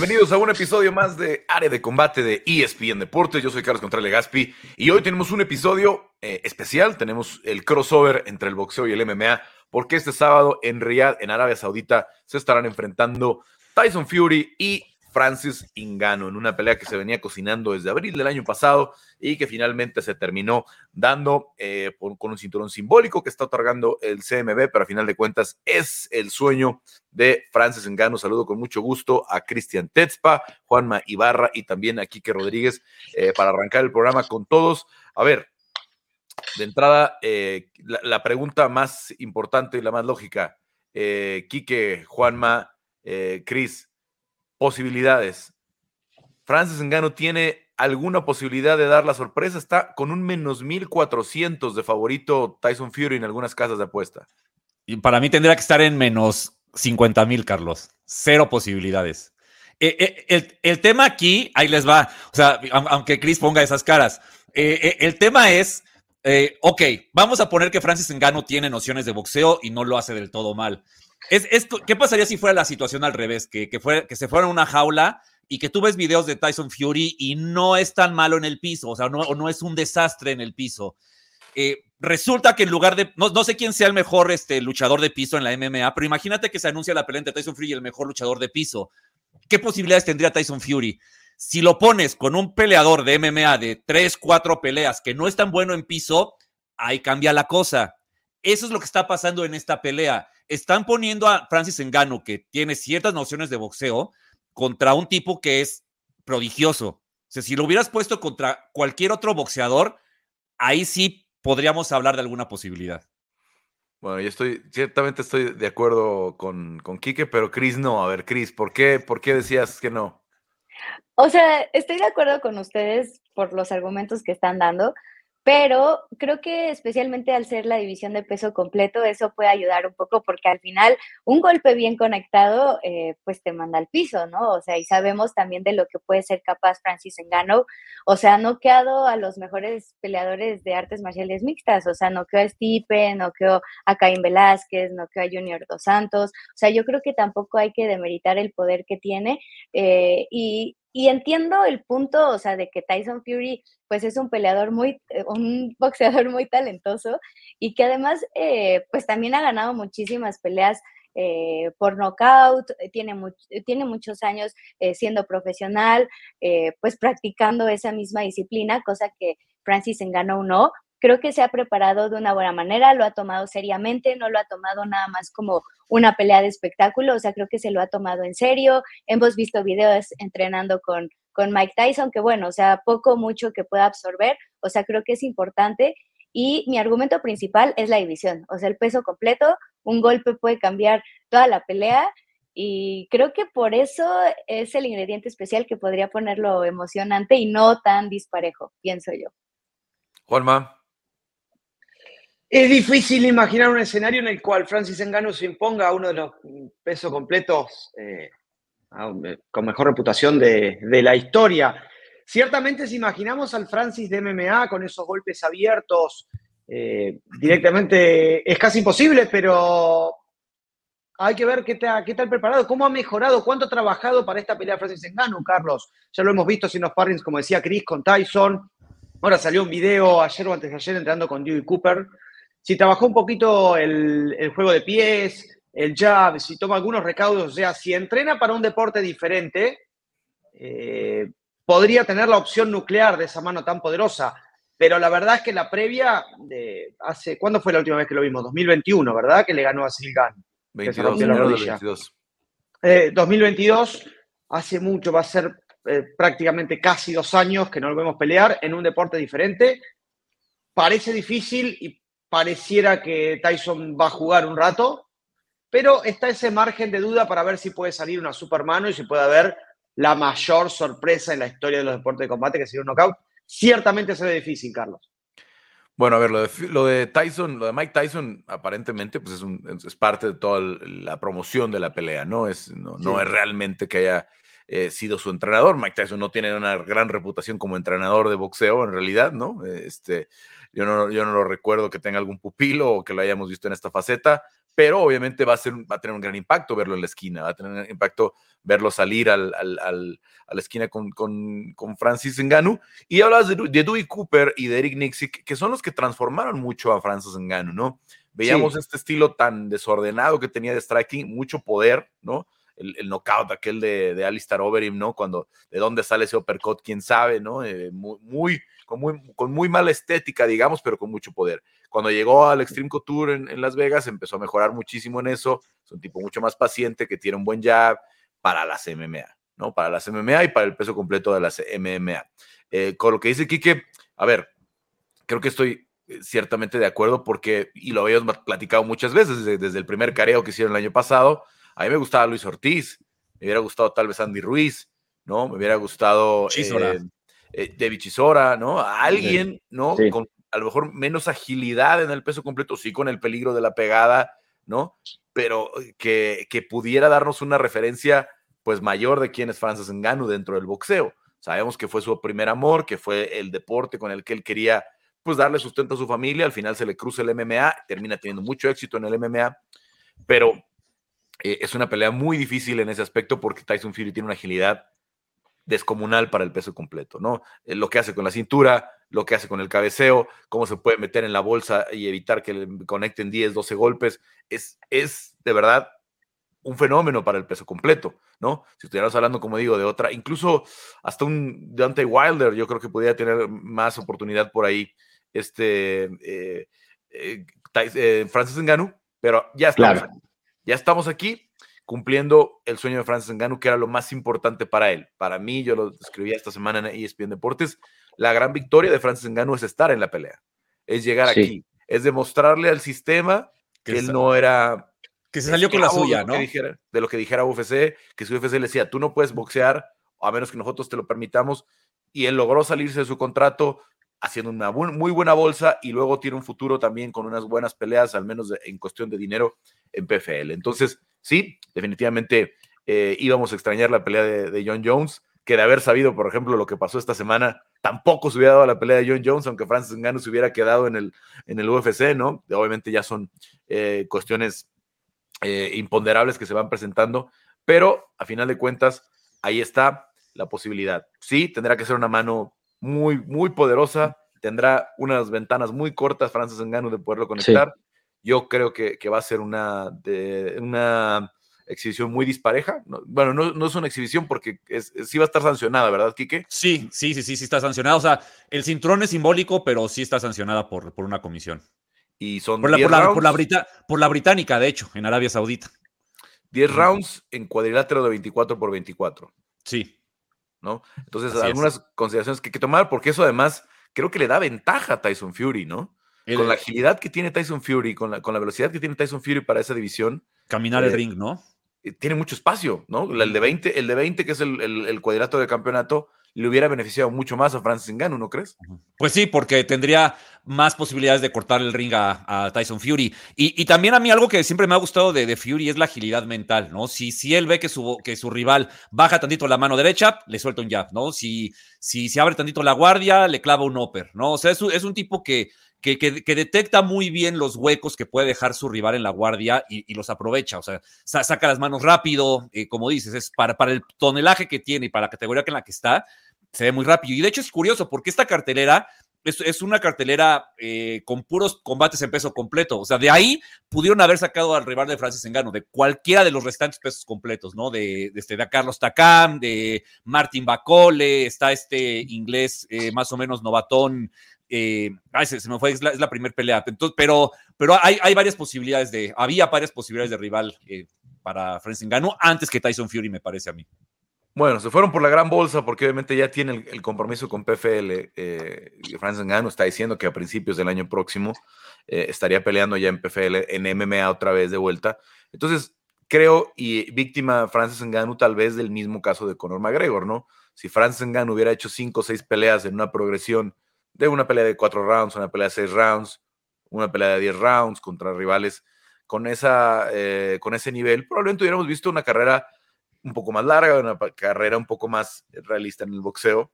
Bienvenidos a un episodio más de Área de Combate de ESPN Deportes. Yo soy Carlos Contreras Gaspi y hoy tenemos un episodio eh, especial. Tenemos el crossover entre el boxeo y el MMA porque este sábado en Riyadh, en Arabia Saudita, se estarán enfrentando Tyson Fury y Francis Ingano en una pelea que se venía cocinando desde abril del año pasado y que finalmente se terminó dando eh, con un cinturón simbólico que está otorgando el CMB, pero a final de cuentas es el sueño de Francis Engano. Saludo con mucho gusto a Cristian Tetzpa, Juanma Ibarra y también a Quique Rodríguez eh, para arrancar el programa con todos. A ver, de entrada, eh, la, pregunta más importante y la más lógica, Quique, Juanma, Cris, posibilidades. Francis Engano tiene alguna posibilidad de dar la sorpresa. Está con un menos 1400 de favorito Tyson Fury en algunas casas de apuesta. Y para mí tendría que estar en menos 50 mil, Carlos. Cero posibilidades. Eh, eh, el, tema aquí, ahí les va. O sea, aunque Chris ponga esas caras. Eh, el tema es, ok, vamos a poner que Francis Engano tiene nociones de boxeo y no lo hace del todo mal. Es, ¿Qué pasaría si fuera la situación al revés? Que, que, que se fuera a una jaula y que tú ves videos de Tyson Fury y no es tan malo en el piso, o sea, no, no es un desastre en el piso. Eh, resulta que en lugar de, no, no, sé quién sea el mejor este, luchador de piso en la MMA, pero imagínate que se anuncia la pelea entre Tyson Fury y el mejor luchador de piso. ¿Qué posibilidades tendría Tyson Fury? Si lo pones con un peleador de MMA de 3, 4 peleas que no es tan bueno en piso, ahí cambia la cosa. Eso es lo que está pasando en esta pelea están poniendo a Francis Engano, que tiene ciertas nociones de boxeo, contra un tipo que es prodigioso. O sea, si lo hubieras puesto contra cualquier otro boxeador, ahí sí podríamos hablar de alguna posibilidad. Bueno, yo estoy, ciertamente estoy de acuerdo con, con Quique, pero Chris no. A ver, Chris, ¿por qué, ¿por qué decías que no? O sea, estoy de acuerdo con ustedes por los argumentos que están dando, pero creo que especialmente al ser la división de peso completo, eso puede ayudar un poco porque al final un golpe bien conectado, eh, pues te manda al piso, ¿no? O sea, y sabemos también de lo que puede ser capaz Francis Engano, o sea, no quedado a los mejores peleadores de artes marciales mixtas, o sea, no quedó a Stipe, no quedó a Caín Velázquez, no quedó a Junior Dos Santos, o sea, yo creo que tampoco hay que demeritar el poder que tiene eh, y, y entiendo el punto, o sea, de que Tyson Fury, pues es un peleador muy, eh, un boxeador muy talentoso y que además, eh, pues también ha ganado muchísimas peleas eh, por knockout, tiene, tiene muchos años siendo profesional, pues practicando esa misma disciplina, cosa que Francis Engano no, creo que se ha preparado de una buena manera, lo ha tomado seriamente, no lo ha tomado nada más como una pelea de espectáculo, o sea, creo que se lo ha tomado en serio. Hemos visto videos entrenando con, con Mike Tyson, que bueno, o sea, poco, mucho que pueda absorber, o sea, creo que es importante. Y mi argumento principal es la división, o sea, el peso completo, un golpe puede cambiar toda la pelea y creo que por eso es el ingrediente especial que podría ponerlo emocionante y no tan disparejo, pienso yo. Juanma. Es difícil imaginar un escenario en el cual Francis Engano se imponga a uno de los pesos completos eh, eh, con mejor reputación de, la historia. Ciertamente, si imaginamos al Francis de MMA con esos golpes abiertos, eh, directamente es casi imposible, pero hay que ver qué, qué tal preparado, cómo ha mejorado, cuánto ha trabajado para esta pelea Francis Engano, Carlos. Ya lo hemos visto haciendo sparrings, como decía Chris, con Tyson. Ahora salió un video ayer o antes de ayer entrando con Dewey Cooper si trabajó un poquito el, juego de pies, el jab, si toma algunos recaudos, o sea, si entrena para un deporte diferente, eh, podría tener la opción nuclear de esa mano tan poderosa. Pero la verdad es que la previa, de hace, ¿cuándo fue la última vez que lo vimos? 2021, ¿verdad? Que le ganó a Silgan. 22, 2022, hace mucho, va a ser eh, prácticamente casi dos años que no lo vemos pelear en un deporte diferente. Parece difícil y pareciera que Tyson va a jugar un rato, pero está ese margen de duda para ver si puede salir una supermano y si puede haber la mayor sorpresa en la historia de los deportes de combate, que sería un knockout. Ciertamente se ve difícil, Carlos. Bueno, a ver, lo de, Tyson, lo de Mike Tyson, aparentemente, pues es, parte de toda la promoción de la pelea, ¿no? Es, no, es realmente que haya eh, sido su entrenador. Mike Tyson no tiene una gran reputación como entrenador de boxeo, en realidad, ¿no? Este, yo no, yo no lo recuerdo que tenga algún pupilo o que lo hayamos visto en esta faceta, pero obviamente va a, ser, va a tener un gran impacto verlo en la esquina, va a tener un impacto verlo salir al, al, al, a la esquina con, con, con Francis Ngannou. Y hablas de, de, Dewey Cooper y de Eric Nixick, que son los que transformaron mucho a Francis Ngannou, ¿no? Veíamos sí. este estilo tan desordenado que tenía de striking, mucho poder, ¿no? El, el knockout aquel de, de Alistair Overeem, ¿no? Cuando, de dónde sale ese uppercut, quién sabe, ¿no? Eh, muy, muy, con muy, con muy mala estética, digamos, pero con mucho poder. Cuando llegó al Extreme Couture en, en, Las Vegas, empezó a mejorar muchísimo en eso. Es un tipo mucho más paciente, que tiene un buen jab para las MMA, ¿no? Para las MMA y para el peso completo de las MMA. Eh, con lo que dice Quique, a ver, creo que estoy eh, ciertamente de acuerdo porque, y lo habíamos platicado muchas veces desde, desde, el primer careo que hicieron el año pasado, a mí me gustaba Luis Ortiz, me hubiera gustado tal vez Andy Ruiz, ¿no? Me hubiera gustado eh, eh, David Chisora, ¿no? A alguien, ¿no? Sí. Con a lo mejor menos agilidad en el peso completo, sí con el peligro de la pegada, ¿no? Pero que, que pudiera darnos una referencia pues mayor de quién es Francis Ngannou dentro del boxeo. Sabemos que fue su primer amor, que fue el deporte con el que él quería pues darle sustento a su familia, al final se le cruza el MMA, termina teniendo mucho éxito en el MMA, pero eh, es una pelea muy difícil en ese aspecto porque Tyson Fury tiene una agilidad descomunal para el peso completo, ¿no? Eh, lo que hace con la cintura, lo que hace con el cabeceo, cómo se puede meter en la bolsa y evitar que le conecten 10, 12 golpes, es, es de verdad un fenómeno para el peso completo, ¿no? Si estuviéramos hablando, como digo, de otra, incluso hasta un Dante Wilder, yo creo que podría tener más oportunidad por ahí, este, eh, eh, eh, Francis Ngannou, pero ya estamos, claro. ya estamos aquí cumpliendo el sueño de Francis Ngannou, que era lo más importante para él. Para mí, yo lo escribí esta semana en ESPN Deportes, la gran victoria de Francis Ngannou es estar en la pelea, es llegar sí. aquí, es demostrarle al sistema que, que él no era que se salió con la suya, ¿no? Dijera, de lo que dijera UFC, que su UFC le decía, tú no puedes boxear a menos que nosotros te lo permitamos, y él logró salirse de su contrato haciendo una muy buena bolsa y luego tiene un futuro también con unas buenas peleas, al menos en cuestión de dinero en PFL. Entonces, sí, definitivamente eh, íbamos a extrañar la pelea de, de, John Jones, que de haber sabido, por ejemplo, lo que pasó esta semana, tampoco se hubiera dado la pelea de John Jones, aunque Francis Ngannou se hubiera quedado en el, en el UFC, ¿no? Obviamente ya son eh, cuestiones eh, imponderables que se van presentando, pero a final de cuentas, ahí está la posibilidad. Sí, tendrá que ser una mano muy, muy poderosa, tendrá unas ventanas muy cortas, Francis Ngannou, de poderlo conectar. Sí. Yo creo que, que, va a ser una, de, una exhibición muy dispareja. No, bueno, no, no, es una exhibición porque es, es, sí va a estar sancionada, ¿verdad, Quique? Sí, sí, sí, sí, sí está sancionada. O sea, el cinturón es simbólico, pero sí está sancionada por, por una comisión. Y son por la, por, la, por, la Brita, por la, británica, de hecho, en Arabia Saudita. 10 rounds en cuadrilátero de 24 por 24. Sí. ¿No? Entonces, Así algunas es. consideraciones que hay que tomar, porque eso además creo que le da ventaja a Tyson Fury, ¿no? El, con la agilidad que tiene Tyson Fury, con la, con la velocidad que tiene Tyson Fury para esa división. Caminar eh, el ring, ¿no? Tiene mucho espacio, ¿no? El de 20, el de 20 que es el, el, el cuadrilátero de campeonato, le hubiera beneficiado mucho más a Francis Ngannou, ¿no crees? Pues sí, porque tendría más posibilidades de cortar el ring a, Tyson Fury. Y, y, también a mí algo que siempre me ha gustado de, de, Fury es la agilidad mental, ¿no? Si, si él ve que su, que su rival baja tantito la mano derecha, le suelta un jab, ¿no? Si, si se abre tantito la guardia, le clava un upper, ¿no? O sea, es, es un tipo que, que, que, detecta muy bien los huecos que puede dejar su rival en la guardia y, los aprovecha. O sea, sa saca las manos rápido, eh, como dices, es para, para el tonelaje que tiene y para la categoría en la que está, se ve muy rápido. Y de hecho es curioso porque esta cartelera es, es una cartelera eh, con puros combates en peso completo. O sea, de ahí pudieron haber sacado al rival de Francis Engano, de cualquiera de los restantes pesos completos, ¿no? De, de, este, Carlos Takam, de Martin Bacole, está este inglés eh, más o menos novatón. Eh, se, me fue, es la, primera pelea. Pero pero hay, varias posibilidades de, había varias posibilidades de rival eh, para Francis Engano antes que Tyson Fury, me parece a mí. Bueno, se fueron por la gran bolsa porque obviamente ya tiene el, compromiso con PFL. Eh, Francis Ngannou está diciendo que a principios del año próximo estaría peleando ya en PFL, en MMA otra vez de vuelta. Entonces, creo, y víctima Francis Ngannou tal vez del mismo caso de Conor McGregor, ¿no? Si Francis Ngannou hubiera hecho cinco o seis peleas en una progresión de una pelea de cuatro rounds, una pelea de seis rounds, una pelea de diez rounds contra rivales con, esa, eh, con ese nivel, probablemente hubiéramos visto una carrera un poco más larga, una carrera un poco más realista en el boxeo.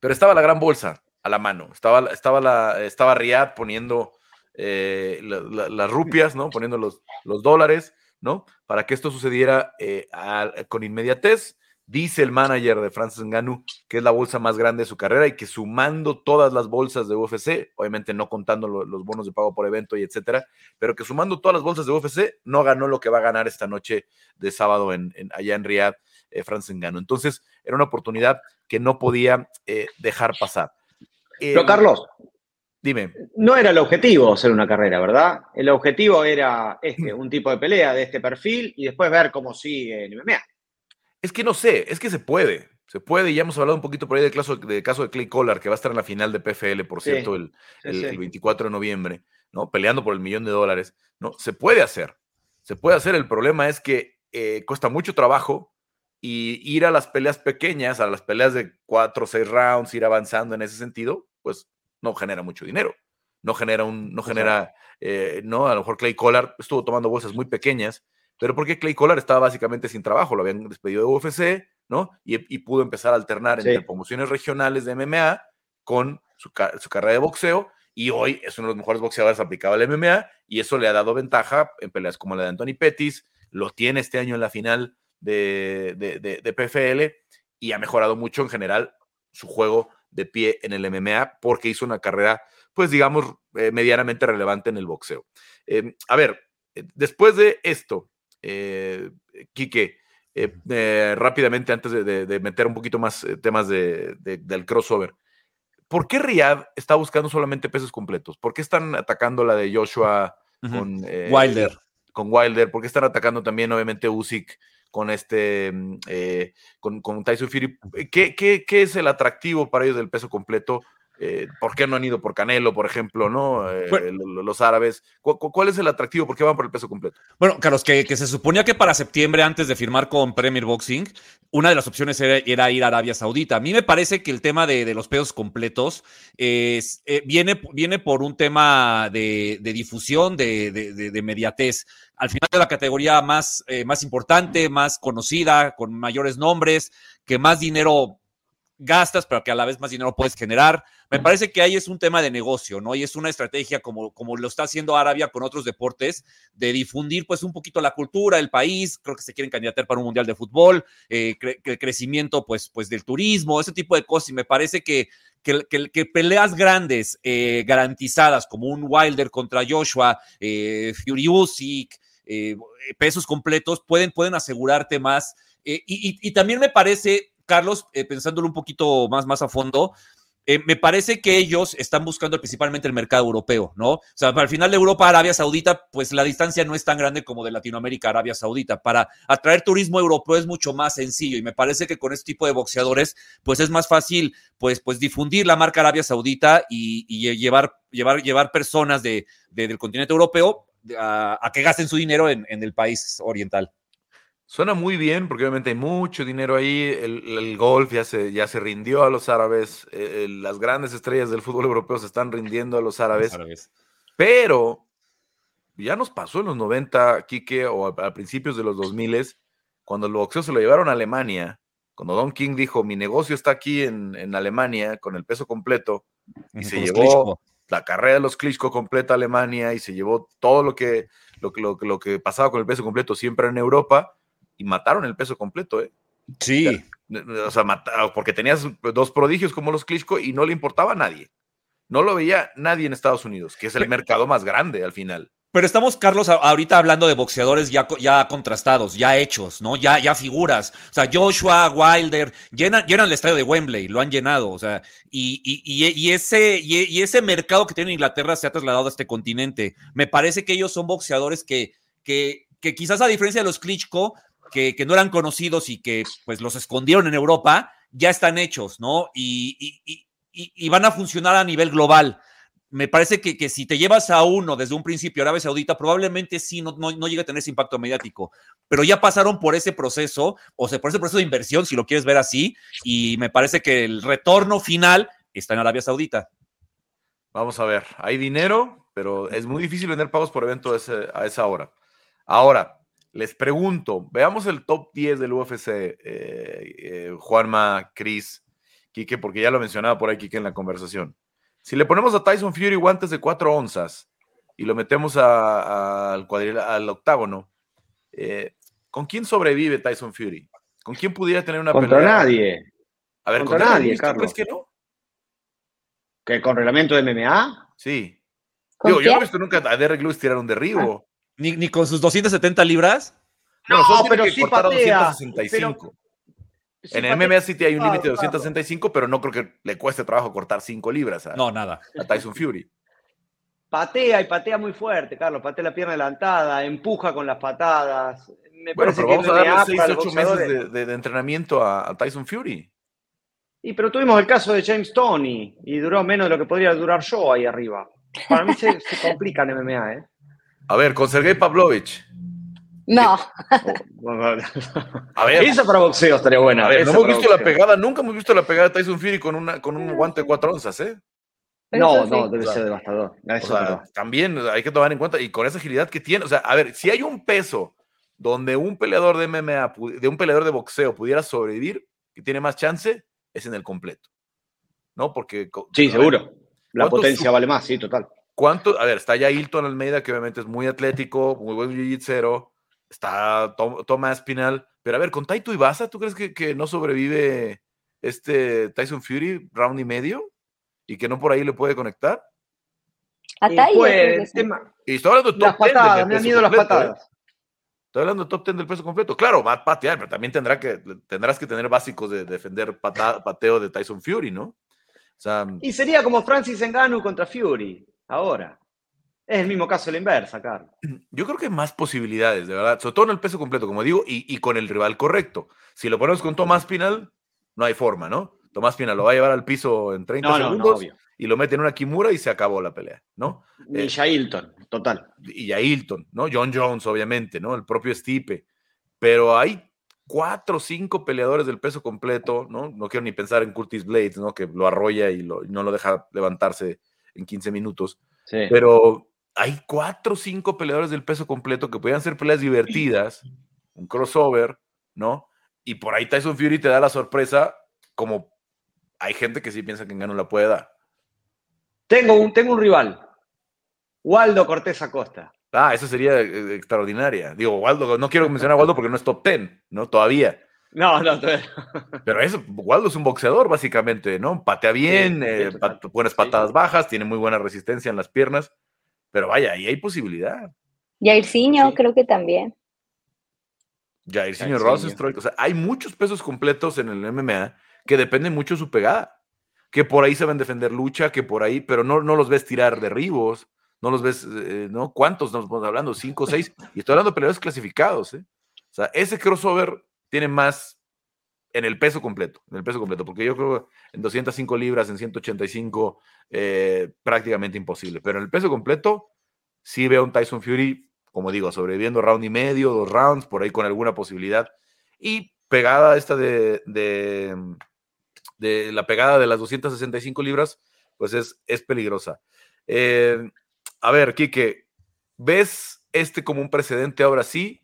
Pero estaba la gran bolsa a la mano. Estaba, estaba, la, estaba Riyad poniendo eh, las rupias, ¿no? Poniendo los, los, dólares, ¿no? Para que esto sucediera eh, con inmediatez. Dice el manager de Francis Ngannou que es la bolsa más grande de su carrera y que sumando todas las bolsas de UFC, obviamente no contando los bonos de pago por evento y etcétera, pero que sumando todas las bolsas de UFC no ganó lo que va a ganar esta noche de sábado en, allá en Riyadh, eh, Francis Ngannou. Entonces era una oportunidad que no podía eh, dejar pasar. Pero Carlos, dime. No era el objetivo hacer una carrera, ¿verdad? El objetivo era este, un tipo de pelea de este perfil y después ver cómo sigue el MMA. Es que no sé, es que se puede. Se puede, y ya hemos hablado un poquito por ahí del caso, de caso de Clay Collar, que va a estar en la final de PFL, por cierto, el, 24 de noviembre, ¿no? Peleando por el millón de dólares, ¿no? Se puede hacer, se puede hacer. El problema es que eh, cuesta mucho trabajo y ir a las peleas pequeñas, a las peleas de cuatro o seis rounds, ir avanzando en ese sentido, pues no genera mucho dinero. No genera un, no genera, eh, no, a lo mejor Clay Collar estuvo tomando bolsas muy pequeñas pero porque Clay Collar estaba básicamente sin trabajo, lo habían despedido de UFC, ¿no? Y, pudo empezar a alternar entre promociones regionales de MMA con su, carrera de boxeo, y hoy es uno de los mejores boxeadores aplicado al MMA, y eso le ha dado ventaja en peleas como la de Anthony Pettis, lo tiene este año en la final de, de, PFL, y ha mejorado mucho en general su juego de pie en el MMA, porque hizo una carrera, pues digamos, eh, medianamente relevante en el boxeo. Em, a ver, eh, después de esto, Quique, eh, eh, rápidamente antes de, meter un poquito más eh, temas del crossover. ¿Por qué Riyadh está buscando solamente pesos completos? ¿Por qué están atacando la de Joshua con Wilder? Con Wilder. ¿Por qué están atacando también, obviamente, Usyk con este, mm, con, con, Tyson Fury? ¿Qué, qué, qué es el atractivo para ellos del peso completo? Eh, ¿Por qué no han ido por Canelo, por ejemplo, no? Eh, los árabes. ¿Cuál, es el atractivo? ¿Por qué van por el peso completo? Bueno, Carlos, que, se suponía que para septiembre, antes de firmar con Premier Boxing, una de las opciones era, ir a Arabia Saudita. A mí me parece que el tema de, los pesos completos es, eh, viene, viene por un tema de, difusión, de, de, mediatez. Al final de la categoría más, más importante, más conocida, con mayores nombres, que más dinero gastas, pero que a la vez más dinero puedes generar. Me parece que ahí es un tema de negocio, ¿no? Y es una estrategia como, como lo está haciendo Arabia con otros deportes, de difundir pues un poquito la cultura, el país, creo que se quieren candidatar para un mundial de fútbol, eh, el crecimiento pues, pues del turismo, ese tipo de cosas. Y me parece que, que, peleas grandes, eh, garantizadas, como un Wilder contra Joshua, eh, Fury Usyk, eh, pesos completos, pueden, pueden asegurarte más. Y, y, también me parece Carlos, eh, pensándolo un poquito más, más a fondo, eh, me parece que ellos están buscando principalmente el mercado europeo, ¿no? O sea, para el final de Europa, Arabia Saudita, pues la distancia no es tan grande como de Latinoamérica, Arabia Saudita. Para atraer turismo europeo es mucho más sencillo y me parece que con este tipo de boxeadores, pues es más fácil, pues, pues difundir la marca Arabia Saudita y, llevar, llevar, llevar personas de, del continente europeo a, que gasten su dinero en el país oriental. Suena muy bien porque obviamente hay mucho dinero ahí, el, golf ya se, ya se rindió a los árabes, eh, las grandes estrellas del fútbol europeo se están rindiendo a los árabes, pero ya nos pasó en los 90, Quique, o a, principios de los 2000, cuando el boxeo se lo llevaron a Alemania, cuando Don King dijo, mi negocio está aquí en, Alemania con el peso completo, y se llevó la carrera de los Klitschko completa a Alemania y se llevó todo lo que, lo, lo, lo que pasaba con el peso completo siempre en Europa, y mataron el peso completo, ¿eh? Sí. O sea, porque tenías dos prodigios como los Klitschko y no le importaba a nadie. No lo veía nadie en Estados Unidos, que es el mercado más grande al final. Pero estamos, Carlos, ahorita hablando de boxeadores ya, ya contrastados, ya hechos, ¿no? Ya, ya figuras. O sea, Joshua, Wilder, llenan, llenan el estadio de Wembley, lo han llenado. O sea, y, y, ese, y, ese mercado que tiene Inglaterra se ha trasladado a este continente. Me parece que ellos son boxeadores que, que, que quizás a diferencia de los Klitschko, que, no eran conocidos y que pues los escondieron en Europa, ya están hechos, ¿no? Y, van a funcionar a nivel global. Me parece que, si te llevas a uno desde un principio Arabia Saudita, probablemente sí no, no, no llegue a tener ese impacto mediático, pero ya pasaron por ese proceso, o sea, por ese proceso de inversión, si lo quieres ver así, y me parece que el retorno final está en Arabia Saudita. Vamos a ver, hay dinero, pero es muy difícil vender pagos por evento a esa hora. Ahora, les pregunto, veamos el top 10 del UFC, eh, eh, Juanma, Chris, Quique, porque ya lo mencionaba por ahí Quique en la conversación. Si le ponemos a Tyson Fury guantes de 4 onzas y lo metemos al, al octágono, eh, ¿con quién sobrevive Tyson Fury? ¿Con quién pudiera tener una Contra nadie. A ver, contra, nadie, Carlos. que no? ¿Que con reglamento de MMA? Sí. yo no he visto nunca a Derek Lewis tirar un derribo. ¿Ni, ¿Ni, con sus 270 libras? No, pero sí patea, 265. en el MMA City hay un límite de 265, pero no creo que le cueste trabajo cortar 5 libras a, no, nada. a Tyson Fury. Patea y patea muy fuerte, Carlos. Patea la pierna adelantada, empuja con las patadas. Me bueno, pero vamos a darle 6, 8 meses de, de, entrenamiento a, a, Tyson Fury. Y pero tuvimos el caso de James Tony y duró menos de lo que podría durar yo ahí arriba. Para mí se, se complica en MMA, ¿eh? A ver, con Sergei Pavlovich. No. a ver. Esa para boxeo estaría buena. A ver, no hemos visto la pegada, nunca hemos visto la pegada de Tyson Fury con, una, con un guante de cuatro onzas, ¿eh? No, no, debe ser devastador. también hay que tomar en cuenta, y con esa agilidad que tiene, o sea, a ver, si hay un peso donde un peleador de MMA, de un peleador de boxeo pudiera sobrevivir, y tiene más chance, es en el completo. ¿No? Porque. Sí, seguro. La potencia vale más, sí, total. ¿Cuánto? A ver, está ya Hilton Almeida, que obviamente es muy atlético, muy buen jiu Está Tomás Spinal. Pero a ver, con Taito Ibasa, ¿tú crees que, que, no sobrevive este Tyson Fury round y medio? ¿Y que no por ahí le puede conectar? A pues, Y estoy hablando de top las patadas, me han ido las ¿eh? patadas. Estoy hablando de top 10 del peso completo. Claro, va a patear, pero también tendrá que, tendrás que tener básicos de defender pateo de Tyson Fury, ¿no? O sea, y sería como Francis Ngannou contra Fury, ahora. Es el mismo caso de la inversa, Carlos. Yo creo que hay más posibilidades, de verdad. Sobre todo en el peso completo, como digo, y, y con el rival correcto. Si lo ponemos con Tomás Pinal, no hay forma, ¿no? Tomás Pinal lo va a llevar al piso en 30 segundos y lo mete en una Kimura y se acabó la pelea, ¿no? Y eh, Jailton, total. Y Jailton, ¿no? John Jones, obviamente, ¿no? El propio Stipe. Pero hay cuatro o cinco peleadores del peso completo, ¿no? No quiero ni pensar en Curtis Blades, ¿no? Que lo arrolla y, no lo deja levantarse en 15 minutos. Sí. Pero hay cuatro o cinco peleadores del peso completo que podrían ser peleas divertidas, un crossover, ¿no? Y por ahí Tyson Fury te da la sorpresa, como hay gente que sí piensa que no la puede dar. Tengo un, tengo un rival. Waldo Cortés Acosta. Ah, eso sería eh, extraordinaria. Digo, Waldo, no quiero mencionar a Waldo porque no es top ten, ¿no? Todavía. No, no, Pero eso, Waldo es un boxeador, básicamente, ¿no? Patea bien, eh, buenas patadas bajas, tiene muy buena resistencia en las piernas. Pero vaya, ahí hay posibilidad. Jairzinho, creo que también. Jairzinho Rosenstruck. O sea, hay muchos pesos completos en el MMA que dependen mucho de su pegada que por ahí se van a defender lucha, que por ahí, pero no, no los ves tirar derribos, no los ves, eh, ¿no? ¿Cuántos nos estamos hablando? ¿Cinco o seis? Y estoy hablando de peleadores clasificados, ¿eh? O sea, ese crossover tiene más en el peso completo, en el peso completo, porque yo creo en 205 libras, en 185, eh, prácticamente imposible, pero en el peso completo sí veo un Tyson Fury, como digo, sobreviviendo round y medio, dos rounds, por ahí con alguna posibilidad, y pegada esta de de la pegada de las 265 libras, pues es, es peligrosa. Eh, a ver, Quique, ¿ves este como un precedente ahora sí?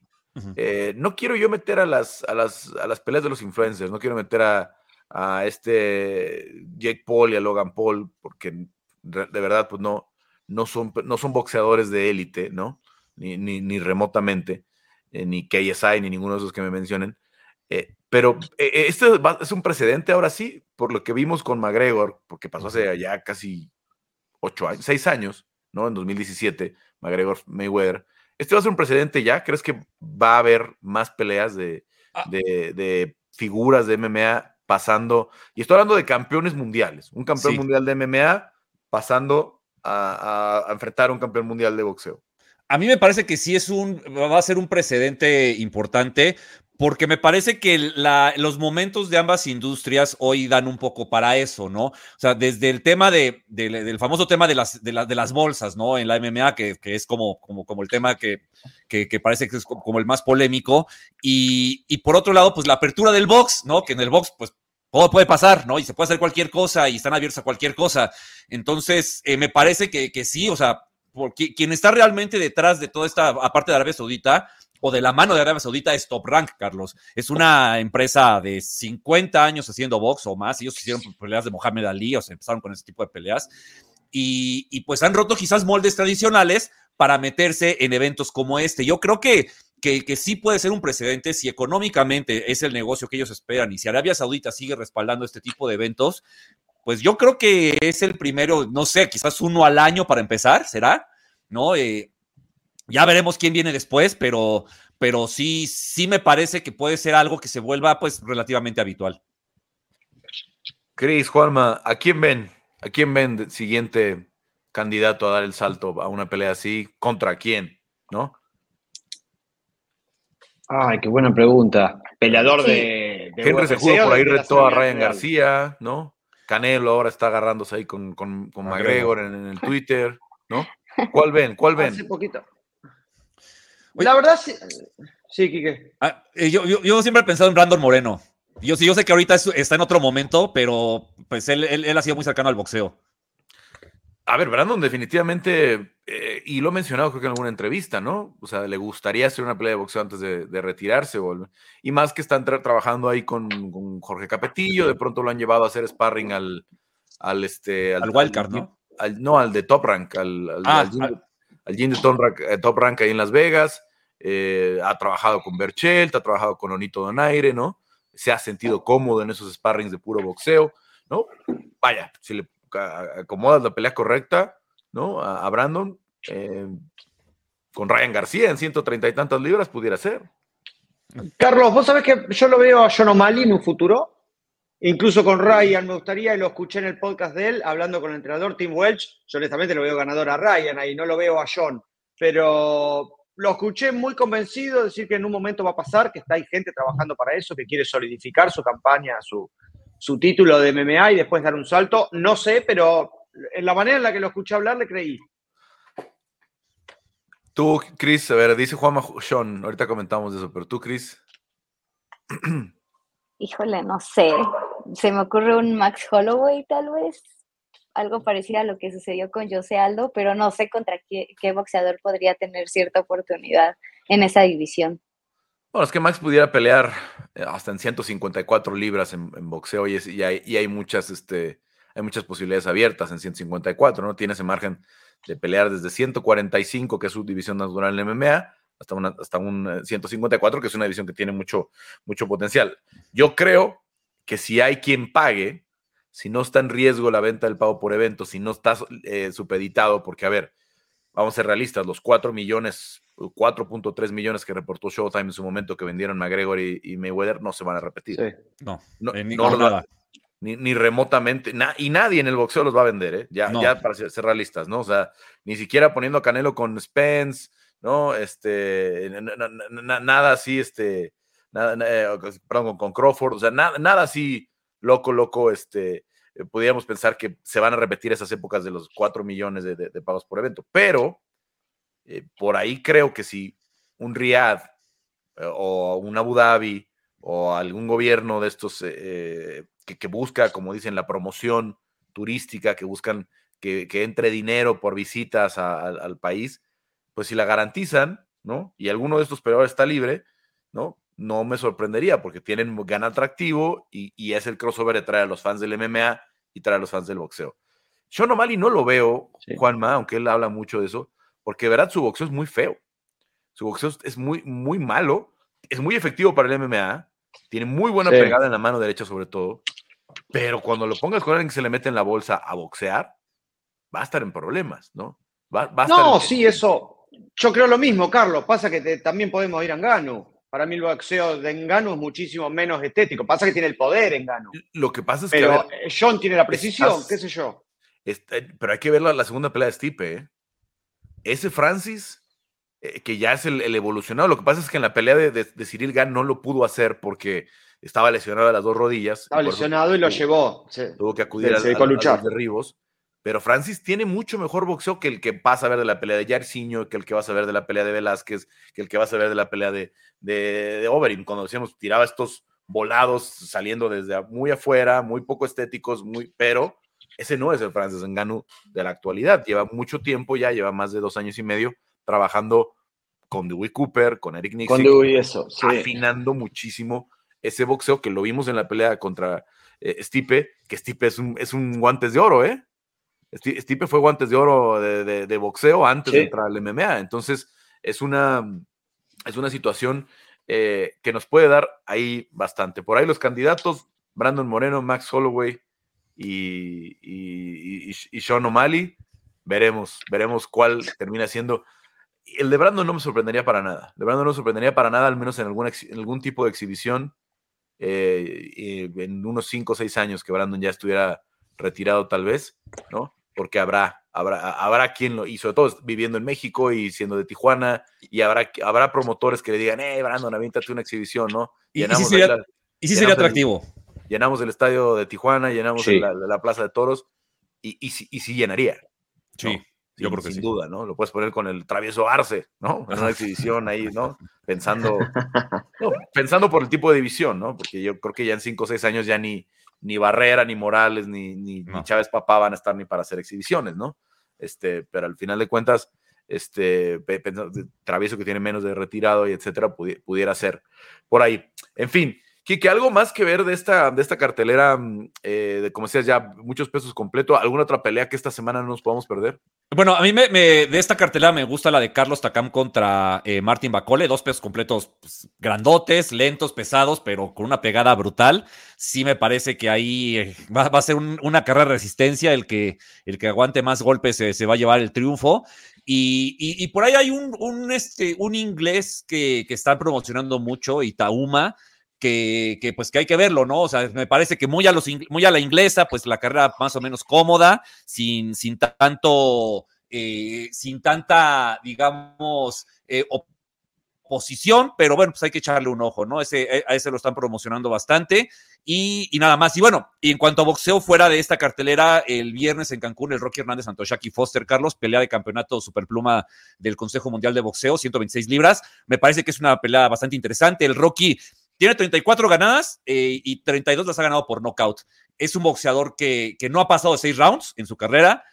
Eh, no quiero yo meter a las, a, las, a las peleas de los influencers, no quiero meter a, a este Jake Paul y a Logan Paul, porque de verdad, pues no, no, son, no son boxeadores de élite, ¿no? Ni, ni, remotamente, eh, ni KSI, ni ninguno de esos que me mencionen. Eh, pero eh, este es un precedente ahora sí, por lo que vimos con McGregor, porque pasó hace ya casi ocho años, seis años, ¿no? En 2017, McGregor Mayweather. ¿Este va a ser un precedente ya? ¿Crees que va a haber más peleas de, ah. de, figuras de MMA pasando? Y estoy hablando de campeones mundiales. Un campeón mundial de MMA pasando a, a, enfrentar a un campeón mundial de boxeo. A mí me parece que sí es un, va a ser un precedente importante, porque me parece que los momentos de ambas industrias hoy dan un poco para eso, ¿no? O sea, desde el tema de, del famoso tema de las, de, las bolsas, ¿no? En la MMA, que, es como, como, como el tema que, que, parece que es como el más polémico, y, por otro lado, pues la apertura del box, ¿no? Que en el box, pues todo puede pasar, ¿no? Y se puede hacer cualquier cosa y están abiertos a cualquier cosa. Entonces, eh, me parece que, que sí, o sea, porque quien está realmente detrás de toda esta, aparte de Arabia Saudita, o de la mano de Arabia Saudita es Top Rank, Carlos. Es una empresa de 50 años haciendo box o más. Ellos hicieron peleas de Mohamed Ali, o sea, empezaron con ese tipo de peleas. Y, pues han roto quizás moldes tradicionales para meterse en eventos como este. Yo creo que, que, que, sí puede ser un precedente si económicamente es el negocio que ellos esperan y si Arabia Saudita sigue respaldando este tipo de eventos, pues yo creo que es el primero, no sé, quizás uno al año para empezar, ¿será? ¿No? Eh, ya veremos quién viene después, pero, pero sí, sí me parece que puede ser algo que se vuelva pues relativamente habitual. Cris, Juanma, ¿a quién ven? ¿A quién ven siguiente candidato a dar el salto a una pelea así? ¿Contra quién? ¿No? Ay, qué buena pregunta. Peleador de, de Henry se jugó por ahí retó a Ryan García, ¿no? Canelo ahora está agarrándose ahí con, con, con McGregor en, en, el Twitter, ¿no? ¿Cuál ven? ¿Cuál ven? Hace poquito. La verdad, sí. Sí, Kike. Ah, eh, yo, yo, yo, siempre he pensado en Brandon Moreno. Yo, yo sé que ahorita está en otro momento, pero pues él, él, él ha sido muy cercano al boxeo. A ver, Brandon definitivamente, eh, y lo he mencionado creo que en alguna entrevista, ¿no? O sea, le gustaría hacer una pelea de boxeo antes de, de retirarse. O, y más que están tra trabajando ahí con, con, Jorge Capetillo, de pronto lo han llevado a hacer sparring al... Al, este, al, al Wildcard, ¿no? Al, no, al de Top Rank, al, al, ah, al, al gym de top rank, eh, top rank, ahí en Las Vegas. Eh, ha trabajado con Berchelt, ha trabajado con Onito Donaire, ¿no? Se ha sentido cómodo en esos sparrings de puro boxeo, ¿no? Vaya, si le acomodas la pelea correcta, ¿no? A, Brandon, eh, con Ryan García en 130 y tantas libras pudiera ser. Carlos, vos sabés que yo lo veo a John O'Malley en un futuro, incluso con Ryan, me gustaría, y lo escuché en el podcast de él, hablando con el entrenador Tim Welch, yo honestamente lo veo ganador a Ryan ahí, no lo veo a John, pero lo escuché muy convencido, decir que en un momento va a pasar, que está hay gente trabajando para eso, que quiere solidificar su campaña, su, su título de MMA y después dar un salto. No sé, pero en la manera en la que lo escuché hablar le creí. Tú, Chris, a ver, dice Juanma Sean, ahorita comentamos de eso, pero tú, Chris. Híjole, no sé. Se me ocurre un Max Holloway, tal vez. Algo parecido a lo que sucedió con José Aldo, pero no sé contra qué, qué boxeador podría tener cierta oportunidad en esa división. Bueno, es que Max pudiera pelear eh, hasta en 154 libras en, boxeo y, y, hay, muchas, este, hay muchas posibilidades abiertas en 154, ¿no? Tiene ese margen de pelear desde 145, que es su división natural en MMA, hasta, hasta un 154, que es una división que tiene mucho, mucho potencial. Yo creo que si hay quien pague, si no está en riesgo la venta del pago por evento, si no está eh, supeditado, porque a ver, vamos a ser realistas, los 4 millones, 4.3 millones que reportó Showtime en su momento que vendieron McGregor y, y Mayweather no se van a repetir. Sí. No, no, eh, ni, no, nada. Ni, ni, remotamente, na, y nadie en el boxeo los va a vender, ¿eh? ya, no. ya para ser, ser, realistas, ¿no? O sea, ni siquiera poniendo a Canelo con Spence, ¿no? Este, nada así, este, nada, eh, perdón, con Crawford, o sea, nada, nada así loco, loco, este, eh, podríamos pensar que se van a repetir esas épocas de los 4 millones de, de, pagos por evento, pero eh, por ahí creo que si un Riyadh o un Abu Dhabi o algún gobierno de estos que, que, busca, como dicen, la promoción turística, que buscan que, que entre dinero por visitas al país, pues si la garantizan, ¿no? Y alguno de estos peleadores está libre, ¿no? No me sorprendería porque tienen gran atractivo y, y, es el crossover de traer a los fans del MMA y traer a los fans del boxeo. Sean O'Malley no lo veo, sí. Juanma, aunque él habla mucho de eso, porque de verdad su boxeo es muy feo. Su boxeo es muy, muy malo, es muy efectivo para el MMA, tiene muy buena sí. pegada en la mano derecha sobre todo, pero cuando lo pongas con alguien que se le mete en la bolsa a boxear, va a estar en problemas, ¿no? Va, va a no, en... sí, eso. Yo creo lo mismo, Carlos. Pasa que te, también podemos ir a Engano. Para mí el boxeo de Engano es muchísimo menos estético. Pasa que tiene el poder Engano. Lo que pasa es pero que... Pero John tiene la precisión, estás, qué sé yo. Está, pero hay que ver la, la segunda pelea de Stipe, ¿eh? ese Francis, eh, que ya es el, el, evolucionado, lo que pasa es que en la pelea de, de, de Cyril Gann no lo pudo hacer porque estaba lesionado de las dos rodillas. Estaba lesionado y lo tuvo, llevó. Sí. Tuvo que acudir a, a, a, los derribos. Pero Francis tiene mucho mejor boxeo que el que vas a ver de la pelea de Jairzinho, que el que vas a ver de la pelea de Velázquez, que el que vas a ver de la pelea de, de, de Overeem. Cuando decíamos, tiraba estos volados saliendo desde muy afuera, muy poco estéticos, muy, pero ese no es el Francis Ngannou de la actualidad. Lleva mucho tiempo ya, lleva más de dos años y medio trabajando con Dewey Cooper, con Eric Nixon, con Dewey, eso, sí. afinando muchísimo ese boxeo que lo vimos en la pelea contra eh, Stipe, que Stipe es un, es un guantes de oro, ¿eh? Stipe fue guantes de oro de, boxeo antes de entrar al MMA. Entonces, es una, es una situación eh, que nos puede dar ahí bastante. Por ahí los candidatos, Brandon Moreno, Max Holloway y, y, y Sean O'Malley, veremos, veremos cuál termina siendo. El de Brandon no me sorprendería para nada. De Brandon no me sorprendería para nada, al menos en, alguna, en algún tipo de exhibición, eh, en unos 5 o 6 años que Brandon ya estuviera retirado tal vez, ¿no? Porque habrá, habrá, habrá quien lo, y sobre todo viviendo en México y siendo de Tijuana, y habrá, habrá promotores que le digan, eh, Brandon, avíntate una exhibición, ¿no? Y, sí sería, y sí sería atractivo. llenamos el estadio de Tijuana, llenamos la, Plaza de Toros, y, y, y sí llenaría. Sí. Yo creo que sin duda, ¿no? Lo puedes poner con el travieso Arce, ¿no? En una exhibición ahí, ¿no? Pensando, pensando por el tipo de división, ¿no? Porque yo creo que ya en cinco o seis años ya ni, ni Barrera, ni Morales, ni, ni, Chávez Papá van a estar ni para hacer exhibiciones, ¿no? Este, pero al final de cuentas, este, travieso que tiene menos de retirado y etcétera, pudiera ser por ahí. En fin, Kike, ¿algo más que ver de esta, de esta cartelera, mm, eh, de como decías, ya muchos pesos completo? ¿Alguna otra pelea que esta semana no nos podamos perder? Bueno, a mí me, de esta cartelera me gusta la de Carlos Takam contra eh, Martin Bacole, dos pesos completos pues, grandotes, lentos, pesados, pero con una pegada brutal. Sí me parece que ahí eh, va, a ser una carrera de resistencia, el que, el que aguante más golpes se va a llevar el triunfo. Y, por ahí hay un, un, este, un inglés que, que están promocionando mucho, Itauma, que, pues que hay que verlo, ¿no? O sea, me parece que muy a, los, muy a la inglesa, pues la carrera más o menos cómoda, sin, sin tanto, eh, sin tanta, digamos, eh, oposición, pero bueno, pues hay que echarle un ojo, ¿no? Ese, eh, a ese lo están promocionando bastante y, nada más. Y bueno, y en cuanto a boxeo, fuera de esta cartelera, el viernes en Cancún, el Rocky Hernández Antoshaki Foster Carlos, pelea de campeonato superpluma del Consejo Mundial de Boxeo, 126 libras. Me parece que es una pelea bastante interesante. El Rocky tiene 34 ganadas eh, y 32 las ha ganado por knockout. Es un boxeador que, no ha pasado de seis rounds en su carrera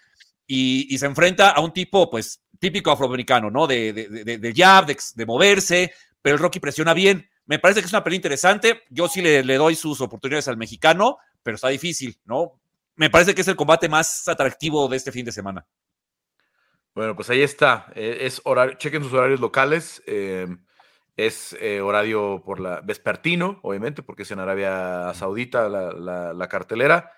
y, se enfrenta a un tipo, pues, típico afroamericano, ¿no? De, de, jab, de, moverse, pero el Rocky presiona bien. Me parece que es una pelea interesante. Yo sí le, doy sus oportunidades al mexicano, pero está difícil, ¿no? Me parece que es el combate más atractivo de este fin de semana. Bueno, pues ahí está. Eh, es horario, chequen sus horarios locales. Eh, es eh, horario por la vespertino, obviamente, porque es en Arabia Saudita la, cartelera.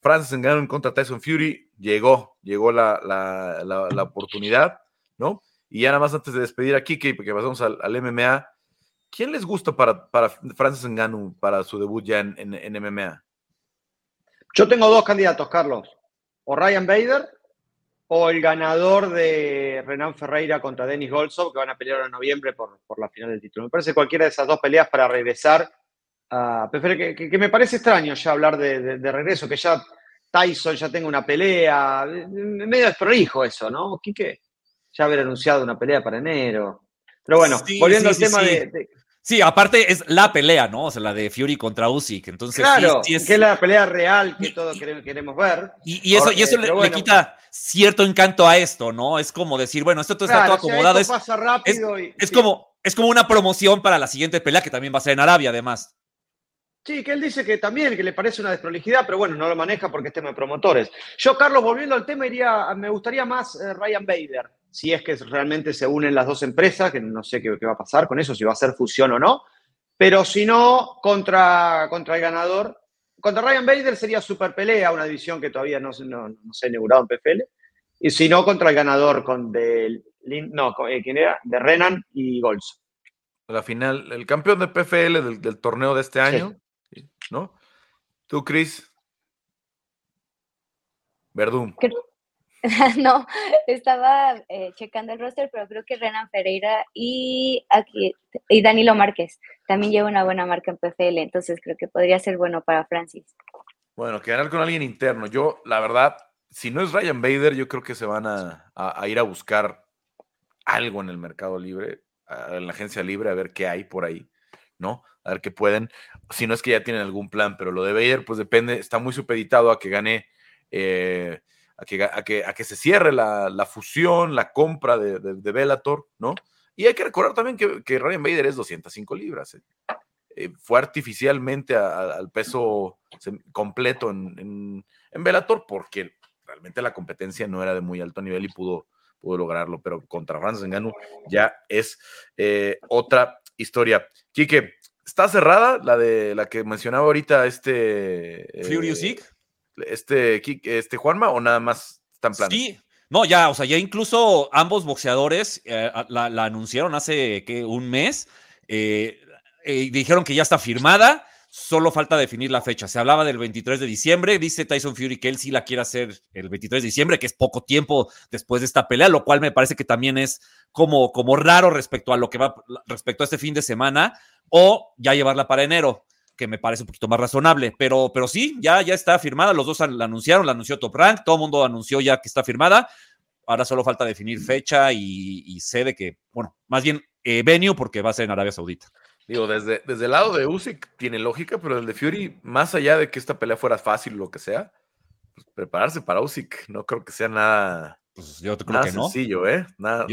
Francis Ngannou contra Tyson Fury. Llegó, llegó la, oportunidad, ¿no? Y ya nada más antes de despedir aquí, que porque pasamos al, MMA, ¿quién les gusta para, para Francis Ngannou para su debut ya en, en MMA? Yo tengo dos candidatos, Carlos. O Ryan Bader o el ganador de Renan Ferreira contra Denis Golsov, que van a pelear en noviembre por, la final del título. Me parece cualquiera de esas dos peleas para regresar a que, que, me parece extraño ya hablar de, regreso, que ya Tyson ya tenga una pelea, medio desprolijo eso, ¿no? Quique, ya haber anunciado una pelea para enero. Pero bueno, volviendo al tema de, Sí, aparte es la pelea, ¿no? O sea, la de Fury contra Usyk. Entonces, claro, que es la pelea real que todos queremos ver. Y, eso, y eso le, quita cierto encanto a esto, ¿no? Es como decir, bueno, esto todo está todo acomodado. es, pasa rápido es, como, es como una promoción para la siguiente pelea que también va a ser en Arabia, además. Sí, que él dice que también, que le parece una desprolijidad, pero bueno, no lo maneja porque es tema de promotores. Yo, Carlos, volviendo al tema, iría, me gustaría más eh, Ryan Bader si es que realmente se unen las dos empresas, que no sé qué, va a pasar con eso, si va a ser fusión o no, pero si no, contra, contra el ganador, contra Ryan Bader sería super pelea, una división que todavía no, no, se ha inaugurado en PFL, y si no, contra el ganador con de, no, eh, ¿quién era? De Renan y Golds. La final, el campeón de PFL del, torneo de este año, ¿no? Tú, Chris. Verdún. no, estaba eh, checando el roster, pero creo que Renan Ferreira y aquí y Danilo Márquez también lleva una buena marca en PFL, entonces creo que podría ser bueno para Francis. Bueno, quedar con alguien interno. Yo, la verdad, si no es Ryan Bader, yo creo que se van a, ir a buscar algo en el mercado libre, en la agencia libre, a ver qué hay por ahí, ¿no? A ver qué pueden. Si no es que ya tienen algún plan, pero lo de Bader, pues depende, está muy supeditado a que gane. Eh, a que, a que, se cierre la, fusión, la compra de, de, Bellator, ¿no? Y hay que recordar también que, que Ryan Bader es 205 libras. ¿eh? Eh, fue artificialmente al peso completo en, en, Bellator porque realmente la competencia no era de muy alto nivel y pudo, pudo lograrlo, pero contra Francis Ngannou ya es eh, otra historia. Quique, ¿está cerrada la de la que mencionaba ahorita este... Furious eh, Este, este Juanma o nada más están planes? Sí, no, ya, o sea, ya incluso ambos boxeadores eh, la, anunciaron hace un mes. Eh, eh, dijeron que ya está firmada, solo falta definir la fecha. Se hablaba del 23 de diciembre, dice Tyson Fury que él sí la quiere hacer el 23 de diciembre, que es poco tiempo después de esta pelea, lo cual me parece que también es como, como raro respecto a lo que va, respecto a este fin de semana, o ya llevarla para enero que me parece un poquito más razonable, pero, pero sí, ya, ya está firmada, los dos la anunciaron, la anunció Top Rank, todo el mundo anunció ya que está firmada, ahora solo falta definir fecha y, sede que, bueno, más bien eh, venue porque va a ser en Arabia Saudita. Digo, desde, desde el lado de Usyk tiene lógica, pero el de Fury, más allá de que esta pelea fuera fácil o lo que sea, pues prepararse para Usyk no creo que sea nada, pues yo creo que no. sencillo, ¿eh? Nada,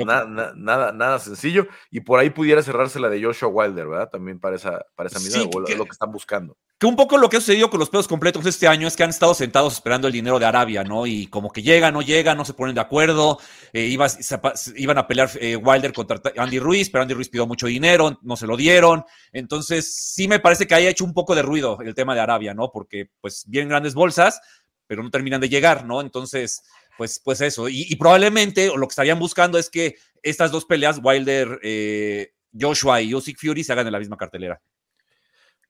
nada, nada, sencillo. Y por ahí pudiera cerrarse la de Joshua Wilder, ¿verdad? También para esa, para esa misma, lo que están buscando. Que un poco lo que ha sucedido con los pedos completos este año es que han estado sentados esperando el dinero de Arabia, ¿no? Y como que llega, no llega, no se ponen de acuerdo. Eh, iban a pelear eh, Wilder contra Andy Ruiz, pero Andy Ruiz pidió mucho dinero, no se lo dieron. Entonces, sí me parece que haya hecho un poco de ruido el tema de Arabia, ¿no? Porque, pues, bien grandes bolsas, pero no terminan de llegar, ¿no? Entonces pues, pues eso. Y, probablemente lo que estarían buscando es que estas dos peleas, Wilder, eh, Joshua y Usyk Fury, se hagan en la misma cartelera.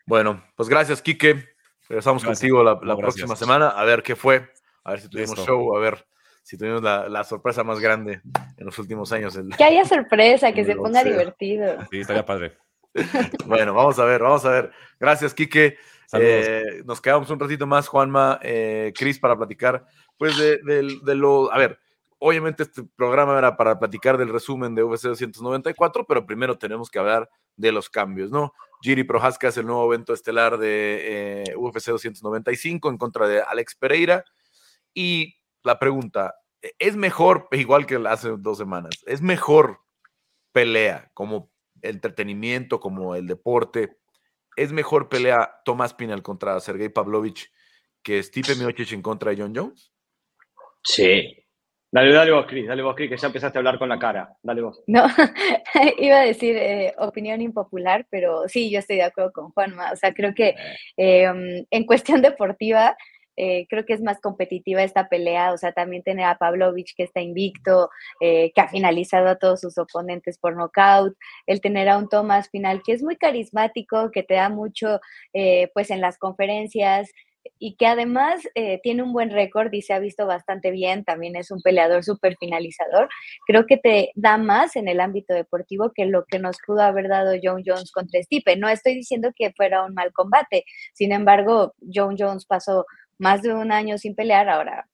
Bueno, pues gracias, Quique. Regresamos contigo la, próxima semana a ver qué fue, a ver si tuvimos show, a ver si tuvimos la, sorpresa más grande en los últimos años. que haya sorpresa, que se ponga divertido. Sí, estaría padre. bueno, vamos a ver, vamos a ver. Gracias, Quique. Eh, nos quedamos un ratito más, Juanma, eh, Cris, para platicar pues de, lo, a ver, obviamente este programa era para platicar del resumen de UFC 294, pero primero tenemos que hablar de los cambios, ¿no? Giri Prohaska es el nuevo evento estelar de eh, UFC 295 en contra de Alex Pereira. Y la pregunta, ¿es mejor, igual que hace dos semanas, es mejor pelea como entretenimiento, como el deporte? ¿Es mejor pelea Tomás Pinal contra Sergei Pavlovich que Stipe Miocic en contra de John Jones? Sí. Dale, dale vos, Cris, dale vos, Cris, que ya empezaste a hablar con la cara. Dale vos. No, iba a decir eh, opinión impopular, pero sí, yo estoy de acuerdo con Juanma. O sea, creo que eh. em, en cuestión deportiva, eh, creo que es más competitiva esta pelea, o sea, también tener a Pavlovich que está invicto, que ha finalizado a todos sus oponentes por nocaut, el tener a un Tomás final que es muy carismático, que te da mucho, pues en las conferencias, y que además eh, tiene un buen récord y se ha visto bastante bien, también es un peleador súper finalizador, creo que te da más en el ámbito deportivo que lo que nos pudo haber dado John Jones contra Stipe. No estoy diciendo que fuera un mal combate, sin embargo, John Jones pasó más de un año sin pelear, ahora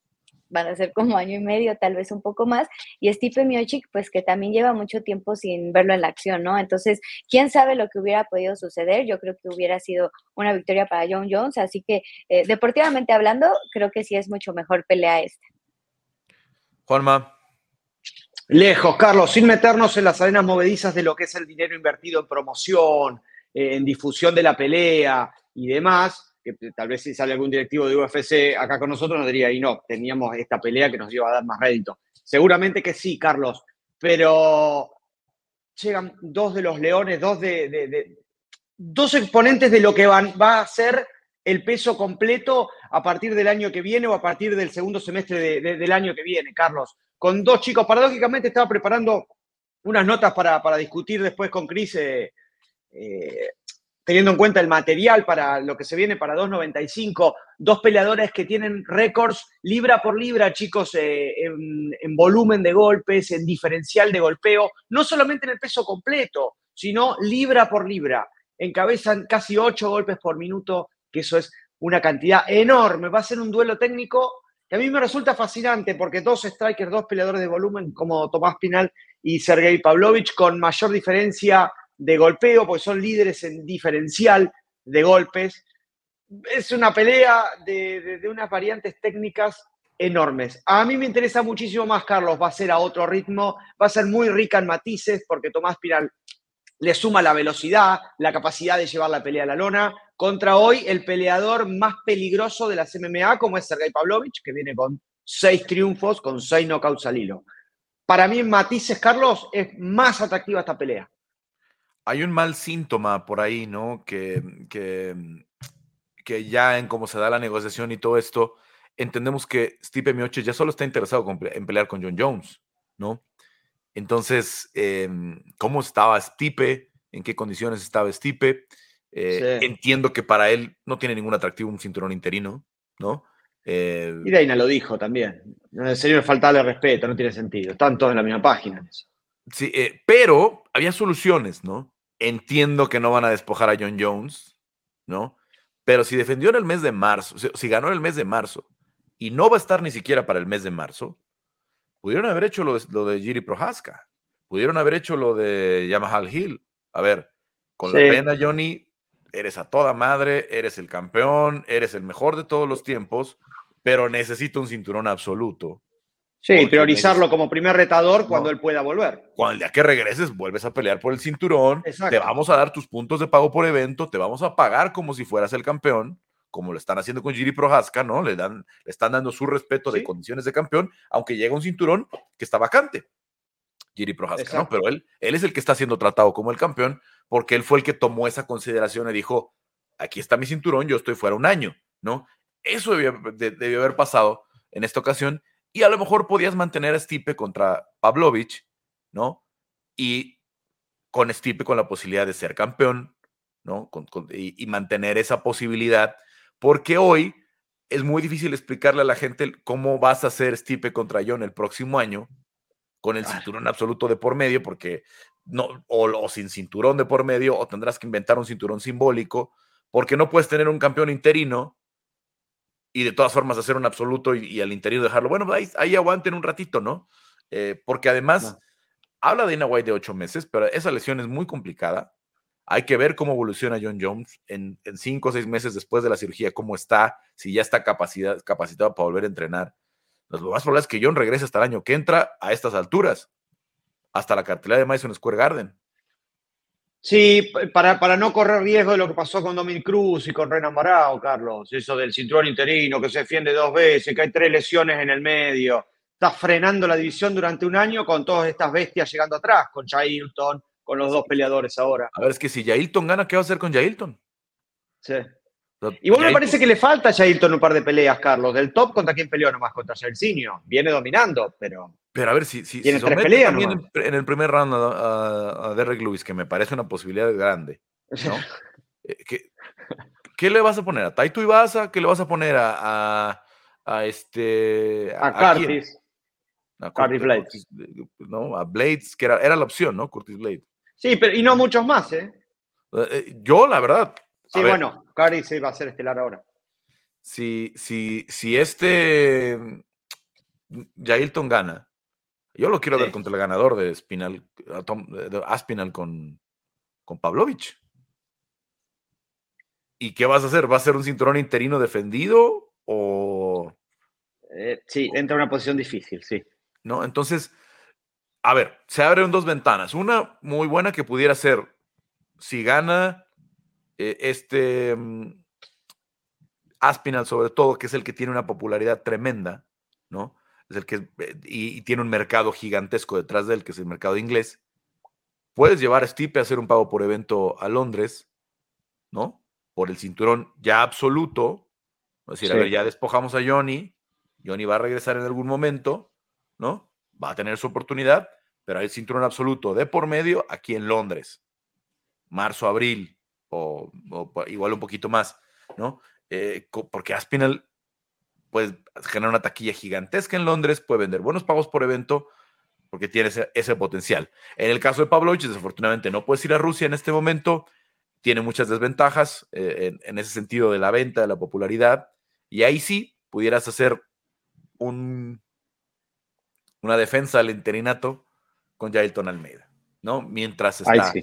van a ser como año y medio, tal vez un poco más, y Stipe Miocic, pues que también lleva mucho tiempo sin verlo en la acción, ¿no? Entonces, quién sabe lo que hubiera podido suceder, yo creo que hubiera sido una victoria para John Jones, así que eh, deportivamente hablando, creo que sí es mucho mejor pelea esta. Juanma. Lejos, Carlos, sin meternos en las arenas movedizas de lo que es el dinero invertido en promoción, en difusión de la pelea y demás, que tal vez si sale algún directivo de UFC acá con nosotros nos diría, y no, teníamos esta pelea que nos iba a dar más rédito. Seguramente que sí, Carlos, pero llegan dos de los leones, dos de, dos exponentes de lo que van, va a ser el peso completo a partir del año que viene o a partir del segundo semestre del año que viene, Carlos. Con dos chicos, paradójicamente estaba preparando unas notas para, discutir después con Cris eh, eh, teniendo en cuenta el material para lo que se viene para 2.95, dos peleadores que tienen récords libra por libra, chicos, eh, en, volumen de golpes, en diferencial de golpeo, no solamente en el peso completo, sino libra por libra. Encabezan casi 8 golpes por minuto, que eso es una cantidad enorme. Va a ser un duelo técnico que a mí me resulta fascinante porque dos strikers, dos peleadores de volumen como Tomás Pinal y Sergei Pavlovich, con mayor diferencia de golpeo, porque son líderes en diferencial de golpes. Es una pelea de, unas variantes técnicas enormes. A mí me interesa muchísimo más, Carlos, va a ser a otro ritmo, va a ser muy rica en matices, porque Tomás Piral le suma la velocidad, la capacidad de llevar la pelea a la lona, contra hoy el peleador más peligroso de las MMA, como es Sergei Pavlovich, que viene con seis triunfos con seis knockouts al hilo. Para mí, en matices, Carlos, es más atractiva esta pelea. Hay un mal síntoma por ahí, ¿no? Que, que, que ya en cómo se da la negociación y todo esto, entendemos que Stipe Miocic ya solo está interesado en pelear con John Jones, ¿no? Entonces, em, ¿cómo estaba Stipe? ¿En qué condiciones estaba Stipe? Eh, entiendo que para él no tiene ningún atractivo un cinturón interino, ¿no? Eh, y Daina lo dijo también. En serio, faltarle respeto, no tiene sentido. Están todos en la misma página. Sí, eh, pero había soluciones, ¿no? Entiendo que no van a despojar a John Jones, ¿no? Pero si defendió en el mes de marzo, si ganó en el mes de marzo y no va a estar ni siquiera para el mes de marzo, pudieron haber hecho lo de, lo de Giri Prohaska, pudieron haber hecho lo de Yamahal Hill. A ver, con la pena, Johnny, eres a toda madre, eres el campeón, eres el mejor de todos los tiempos, pero necesito un cinturón absoluto. Sí, priorizarlo como primer retador cuando él pueda volver. Cuando el día que regreses vuelves a pelear por el cinturón, te vamos a dar tus puntos de pago por evento, te vamos a pagar como si fueras el campeón, como lo están haciendo con Giri Prohaska, ¿no? Le, dan, le están dando su respeto de condiciones de campeón, aunque llega un cinturón que está vacante. Giri Prohaska, ¿no? Pero él, él es el que está siendo tratado como el campeón, porque él fue el que tomó esa consideración y dijo, aquí está mi cinturón, yo estoy fuera un año, ¿no? Eso debió, debió haber pasado en esta ocasión y a lo mejor podías mantener a Stipe contra Pavlovich, ¿no? Y con Stipe con la posibilidad de ser campeón, ¿no? y, mantener esa posibilidad, porque hoy es muy difícil explicarle a la gente cómo vas a hacer Stipe contra John el próximo año con el cinturón absoluto de por medio, porque no, o, sin cinturón de por medio, o tendrás que inventar un cinturón simbólico, porque no puedes tener un campeón interino y de todas formas hacer un absoluto y, al interino dejarlo. Bueno, ahí, ahí, aguanten un ratito, ¿no? Eh, porque además habla de White de ocho meses, pero esa lesión es muy complicada. Hay que ver cómo evoluciona John Jones en, cinco o seis meses después de la cirugía, cómo está, si ya está capacidad, capacitado para volver a entrenar. Lo más probable es que John regrese hasta el año que entra a estas alturas hasta la cartelera de Madison Square Garden. Sí, para, para no correr riesgo de lo que pasó con Dominic Cruz y con Renan Barao, Carlos, eso del cinturón interino, que se defiende dos veces, que hay tres lesiones en el medio, está frenando la división durante un año con todas estas bestias llegando atrás, con Jailton, con los dos peleadores ahora. A ver, es que si Jailton gana, ¿qué va a hacer con Jailton? Sí. Igual me parece que le falta a Jailton un par de peleas, Carlos. Del top, ¿contra quién peleó nomás? Contra Jairzinho. Viene dominando, pero pero a ver, si, si, si somete también en, el primer round a, Derek Lewis, que me parece una posibilidad grande, ¿no? Eh, ¿Qué, le vas a poner? ¿A Taito Ibasa? ¿Qué le vas a poner a, a, este... A, a Curtis. A Curtis Blades. ¿no? A Blades, que era, era la opción, ¿no? Curtis Blades. Sí, pero y no muchos más, ¿eh? eh, eh yo, la verdad... Sí, bueno, Curtis va a ser estelar ahora. Si, si, si este Jailton gana, yo lo quiero ver contra el ganador de Spinal, de Aspinal con, con Pavlovich. ¿Y qué vas a hacer? ¿Va a ser un cinturón interino defendido o...? Eh, sí, entra en una posición difícil, sí. ¿No? Entonces, a ver, se abren dos ventanas. Una muy buena que pudiera ser, si gana eh, este mm, Aspinal sobre todo, que es el que tiene una popularidad tremenda, ¿no? Es el que eh, y, tiene un mercado gigantesco detrás de él, que es el mercado inglés. Puedes llevar a Stipe a hacer un pago por evento a Londres, ¿no? Por el cinturón ya absoluto. Es decir, a ver, ya despojamos a Johnny. Johnny va a regresar en algún momento, ¿no? Va a tener su oportunidad, pero hay el cinturón absoluto de por medio aquí en Londres. Marzo, abril, o, igual un poquito más, ¿no? Eh, porque Aspinal puede generar una taquilla gigantesca en Londres, puede vender buenos pagos por evento, porque tiene ese, potencial. En el caso de Pavlovich, desafortunadamente no puedes ir a Rusia en este momento, tiene muchas desventajas eh, en, ese sentido de la venta, de la popularidad, y ahí sí pudieras hacer un, una defensa al interinato con Jailton Almeida, ¿no? Mientras está,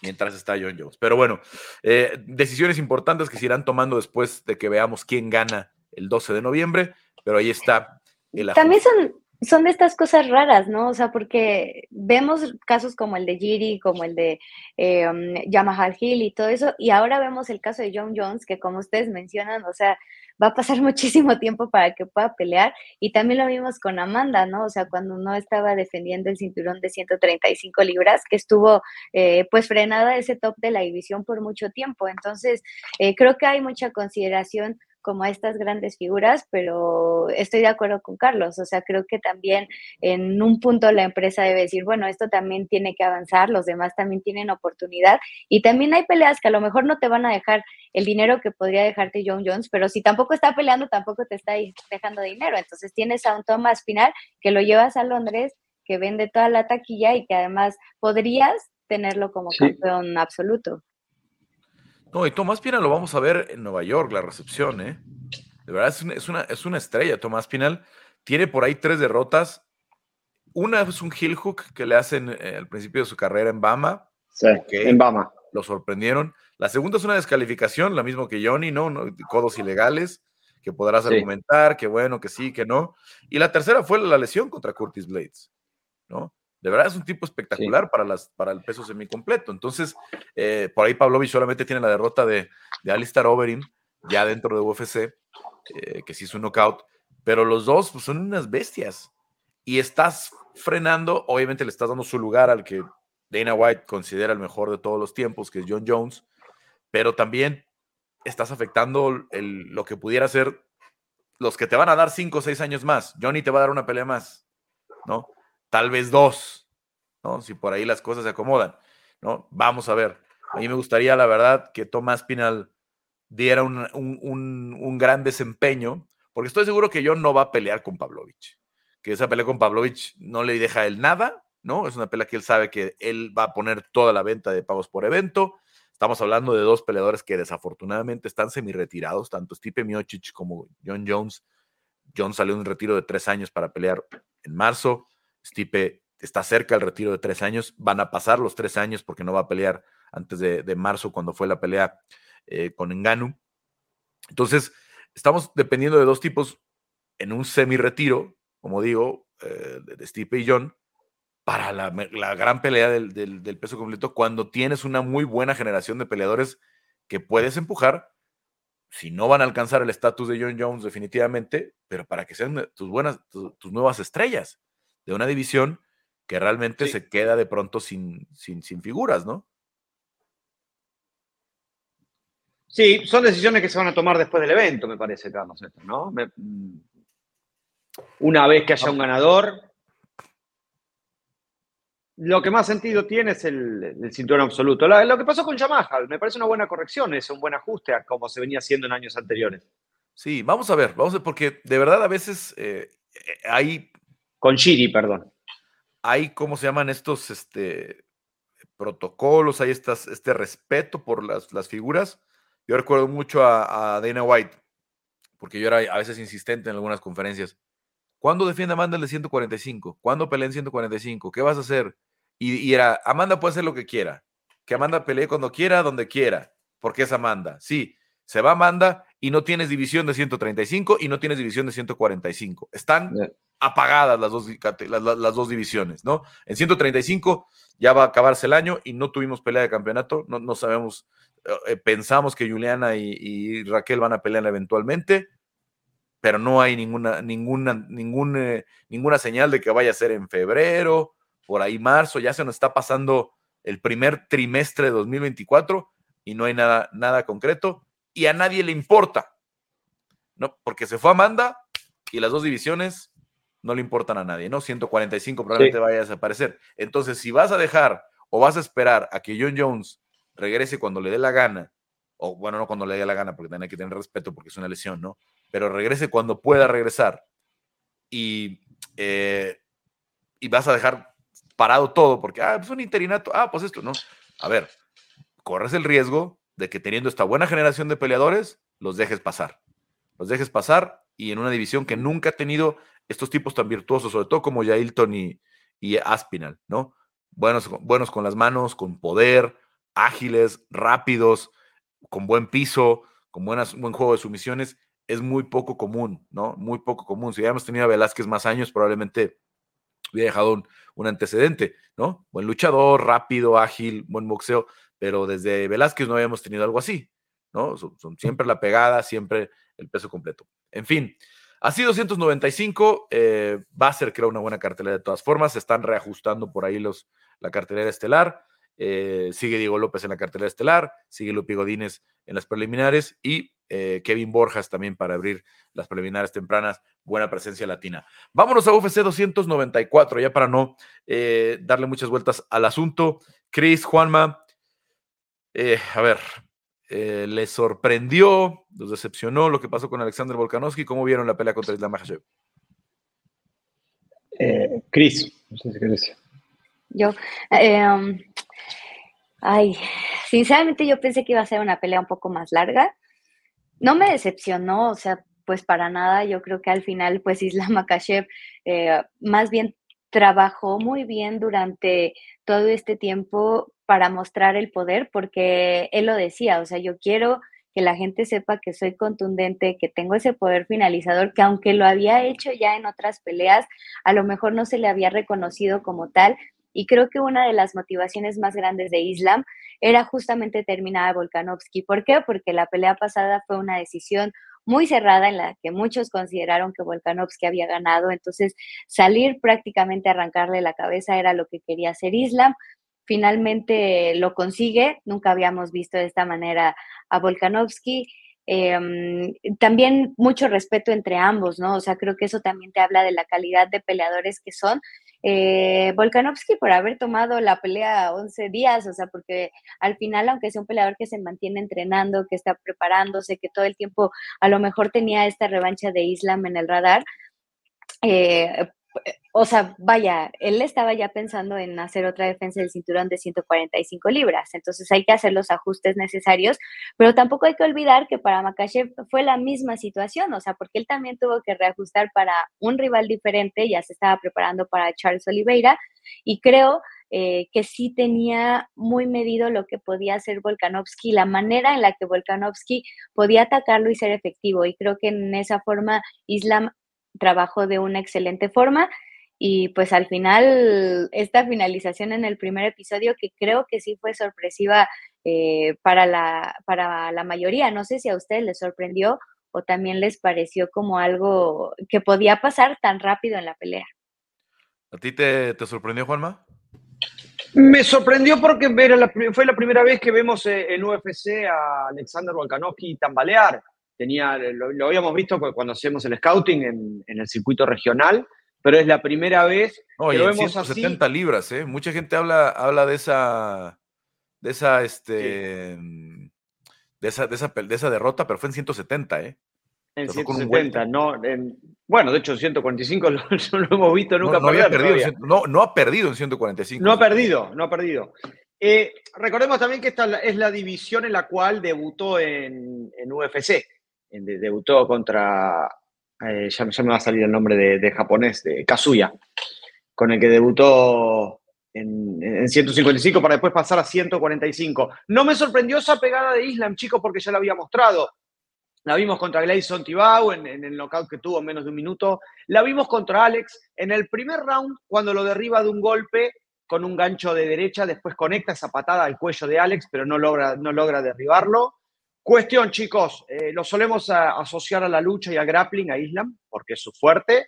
mientras está John Jones. Pero bueno, eh, decisiones importantes que se irán tomando después de que veamos quién gana el 12 de noviembre, pero ahí está el También son, son de estas cosas raras, ¿no? O sea, porque vemos casos como el de Giri, como el de eh, um, Yamaha Hill y todo eso, y ahora vemos el caso de John Jones, que como ustedes mencionan, o sea, va a pasar muchísimo tiempo para que pueda pelear. Y también lo vimos con Amanda, ¿no? O sea, cuando no estaba defendiendo el cinturón de 135 libras, que estuvo eh, pues frenada ese top de la división por mucho tiempo. Entonces, eh, creo que hay mucha consideración como a estas grandes figuras, pero estoy de acuerdo con Carlos, o sea, creo que también en un punto la empresa debe decir, bueno, esto también tiene que avanzar, los demás también tienen oportunidad y también hay peleas que a lo mejor no te van a dejar el dinero que podría dejarte John Jones, pero si tampoco está peleando, tampoco te está dejando dinero, entonces tienes a un Thomas Final que lo llevas a Londres, que vende toda la taquilla y que además podrías tenerlo como campeón absoluto. No, y Tomás Pinal lo vamos a ver en Nueva York, la recepción, ¿eh? De verdad es una, es una, estrella. Tomás Pinal tiene por ahí tres derrotas. Una es un heel hook que le hacen eh, al principio de su carrera en Bama. Sí, en Bama. Lo sorprendieron. La segunda es una descalificación, la mismo que Johnny, ¿no? Codos ilegales, que podrás argumentar, que bueno, que sí, que no. Y la tercera fue la lesión contra Curtis Blades, ¿no? De verdad es un tipo espectacular para, las, para el peso semicompleto. Entonces, eh, por ahí Pavlovich solamente tiene la derrota de, de Alistair Overeem, ya dentro de UFC, eh, que sí es un knockout. Pero los dos pues, son unas bestias. Y estás frenando, obviamente le estás dando su lugar al que Dana White considera el mejor de todos los tiempos, que es John Jones. Pero también estás afectando lo que pudiera ser los que te van a dar cinco o seis años más. Johnny te va a dar una pelea más, ¿no? Tal vez dos, ¿no? Si por ahí las cosas se acomodan, ¿no? Vamos a ver. A mí me gustaría, la verdad, que Tomás Pinal diera un, gran desempeño, porque estoy seguro que John no va a pelear con Pavlovich, que esa pelea con Pavlovich no le deja él nada, ¿no? Es una pelea que él sabe que él va a poner toda la venta de pagos por evento. Estamos hablando de dos peleadores que desafortunadamente están semi-retirados, tanto Stipe Miocic como John Jones. John salió de un retiro de tres años para pelear en marzo. Stipe está cerca del retiro de tres años. Van a pasar los tres años porque no va a pelear antes de, marzo, cuando fue la pelea eh, con Enganu. Entonces, estamos dependiendo de dos tipos en un semi-retiro, como digo, eh, de Stipe y John, para la, gran pelea del, del, peso completo, cuando tienes una muy buena generación de peleadores que puedes empujar. Si no van a alcanzar el estatus de John Jones, definitivamente, pero para que sean tus buenas, tus nuevas estrellas de una división que realmente se queda de pronto sin, sin, sin figuras, ¿no? Sí, son decisiones que se van a tomar después del evento, me parece, Carlos, esto, ¿no? Mm, una vez que haya un ganador, lo que más sentido tiene es el, cinturón absoluto. Lo, que pasó con Yamaha, me parece una buena corrección, es un buen ajuste a como se venía haciendo en años anteriores. Sí, vamos a ver, vamos a ver, porque de verdad a veces eh, eh, hay con Chiri, perdón. Hay, ¿cómo se llaman estos este, protocolos? Hay estas, este respeto por las, las figuras. Yo recuerdo mucho a, Dana White, porque yo era a veces insistente en algunas conferencias. ¿Cuándo defiende Amanda el de 145? ¿Cuándo pelea en 145? ¿Qué vas a hacer? Y, y, era, Amanda puede hacer lo que quiera. Que Amanda pelee cuando quiera, donde quiera, porque es Amanda. Sí, se va Amanda y no tienes división de 135 y no tienes división de 145. Están apagadas las dos, las, dos divisiones, ¿no? En 135 ya va a acabarse el año y no tuvimos pelea de campeonato, no, no sabemos, eh, pensamos que Juliana y, Raquel van a pelear eventualmente, pero no hay ninguna, ninguna, ninguna, ninguna señal de que vaya a ser en febrero, por ahí marzo, ya se nos está pasando el primer trimestre de 2024 y no hay nada, nada concreto y a nadie le importa, ¿no? Porque se fue Amanda y las dos divisiones no le importan a nadie, ¿no? 145 probablemente vaya a desaparecer. Entonces, si vas a dejar o vas a esperar a que John Jones regrese cuando le dé la gana, o bueno, no cuando le dé la gana, porque también hay que tener respeto porque es una lesión, ¿no? Pero regrese cuando pueda regresar y, eh, y vas a dejar parado todo porque, ah, pues un interinato, ah, pues esto, ¿no? A ver, corres el riesgo de que teniendo esta buena generación de peleadores, los dejes pasar. Los dejes pasar y en una división que nunca ha tenido estos tipos tan virtuosos, sobre todo como Yailton y, y Aspinal, ¿no? Buenos, buenos con las manos, con poder, ágiles, rápidos, con buen piso, con buen juego de sumisiones, es muy poco común, ¿no? Muy poco común. Si hubiéramos tenido a Velázquez más años, probablemente hubiera dejado un antecedente, ¿no? Buen luchador, rápido, ágil, buen boxeo, pero desde Velázquez no habíamos tenido algo así. ¿no? Son, siempre la pegada, siempre el peso completo. En fin, así 295 eh, va a ser, creo, una buena cartelera de todas formas. Se están reajustando por ahí los, la cartelera estelar. Eh, sigue Diego López en la cartelera estelar, sigue Lupi Godínez en las preliminares y eh, Kevin Borjas también para abrir las preliminares tempranas. Buena presencia latina. Vámonos a UFC 294, ya para no darle muchas vueltas al asunto. Chris, Juanma, a ver, eh, ¿Les sorprendió? ¿Los decepcionó lo que pasó con Alexander Volkanovski? ¿Cómo vieron la pelea contra Islam Makhachev? Eh, Cris, no sé si Yo, em, ay, sinceramente yo pensé que iba a ser una pelea un poco más larga. No me decepcionó, o sea, pues para nada. Yo creo que al final, pues Islam Makhachev eh, más bien trabajó muy bien durante todo este tiempo para mostrar el poder, porque él lo decía, o sea, yo quiero que la gente sepa que soy contundente, que tengo ese poder finalizador, que aunque lo había hecho ya en otras peleas, a lo mejor no se le había reconocido como tal. Y creo que una de las motivaciones más grandes de Islam era justamente terminar a Volkanovski. ¿Por qué? Porque la pelea pasada fue una decisión muy cerrada en la que muchos consideraron que Volkanovski había ganado. Entonces, salir prácticamente a arrancarle la cabeza era lo que quería hacer Islam. Finalmente lo consigue. Nunca habíamos visto de esta manera a Volkanovski. Em, también mucho respeto entre ambos, ¿no? O sea, creo que eso también te habla de la calidad de peleadores que son eh, Volkanovski por haber tomado la pelea 11 días, o sea, porque al final, aunque sea un peleador que se mantiene entrenando, que está preparándose, que todo el tiempo a lo mejor tenía esta revancha de Islam en el radar, eh, o sea, vaya, él estaba ya pensando en hacer otra defensa del cinturón de 145 libras, entonces hay que hacer los ajustes necesarios, pero tampoco hay que olvidar que para Makachev fue la misma situación, o sea, porque él también tuvo que reajustar para un rival diferente, ya se estaba preparando para Charles Oliveira, y creo eh, que sí tenía muy medido lo que podía hacer Volkanovski, la manera en la que Volkanovski podía atacarlo y ser efectivo, y creo que en esa forma Islam trabajó de una excelente forma y pues al final esta finalización en el primer episodio que creo que sí fue sorpresiva eh, para, la, para la mayoría, no sé si a ustedes les sorprendió o también les pareció como algo que podía pasar tan rápido en la pelea. ¿A ti te, sorprendió, Juanma? Me sorprendió porque fue la primera vez que vemos eh, en UFC a Alexander Volkanovski tambalear tenía, lo, habíamos visto cuando hacemos el scouting en, el circuito regional, pero es la primera vez que lo vemos 170 libras, ¿eh? Mucha gente habla, habla de esa, de esa, este, de esa, de esa, de esa derrota, pero fue en 170, ¿eh? En 170, no, bueno, de hecho, en 145 lo, lo hemos visto nunca no, había perdido, no, no ha perdido en 145. No ha perdido, no ha perdido. Eh, recordemos también que esta es la división en la cual debutó en, en UFC debutó contra, eh, ya, me va a salir el nombre de, japonés, de Kazuya, con el que debutó en, 155 para después pasar a 145. No me sorprendió esa pegada de Islam, chicos, porque ya la había mostrado. La vimos contra Gleison Tibau en, el knockout que tuvo en menos de un minuto. La vimos contra Alex en el primer round cuando lo derriba de un golpe con un gancho de derecha, después conecta esa patada al cuello de Alex, pero no logra, no logra derribarlo. Cuestión, chicos, eh, lo solemos asociar a la lucha y al grappling, a Islam, porque es su fuerte,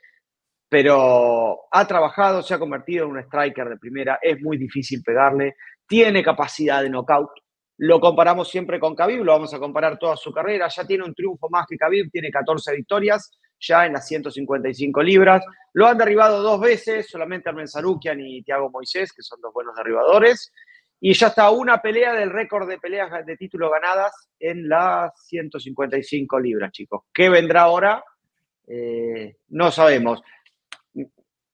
pero ha trabajado, se ha convertido en un striker de primera, es muy difícil pegarle, tiene capacidad de knockout. Lo comparamos siempre con Khabib, lo vamos a comparar toda su carrera, ya tiene un triunfo más que Khabib, tiene 14 victorias, ya en las 155 libras. Lo han derribado dos veces, solamente Armen Sarukian y Thiago Moisés, que son dos buenos derribadores. Y ya está una pelea del récord de peleas de título ganadas en las 155 libras, chicos. ¿Qué vendrá ahora? Eh, no sabemos.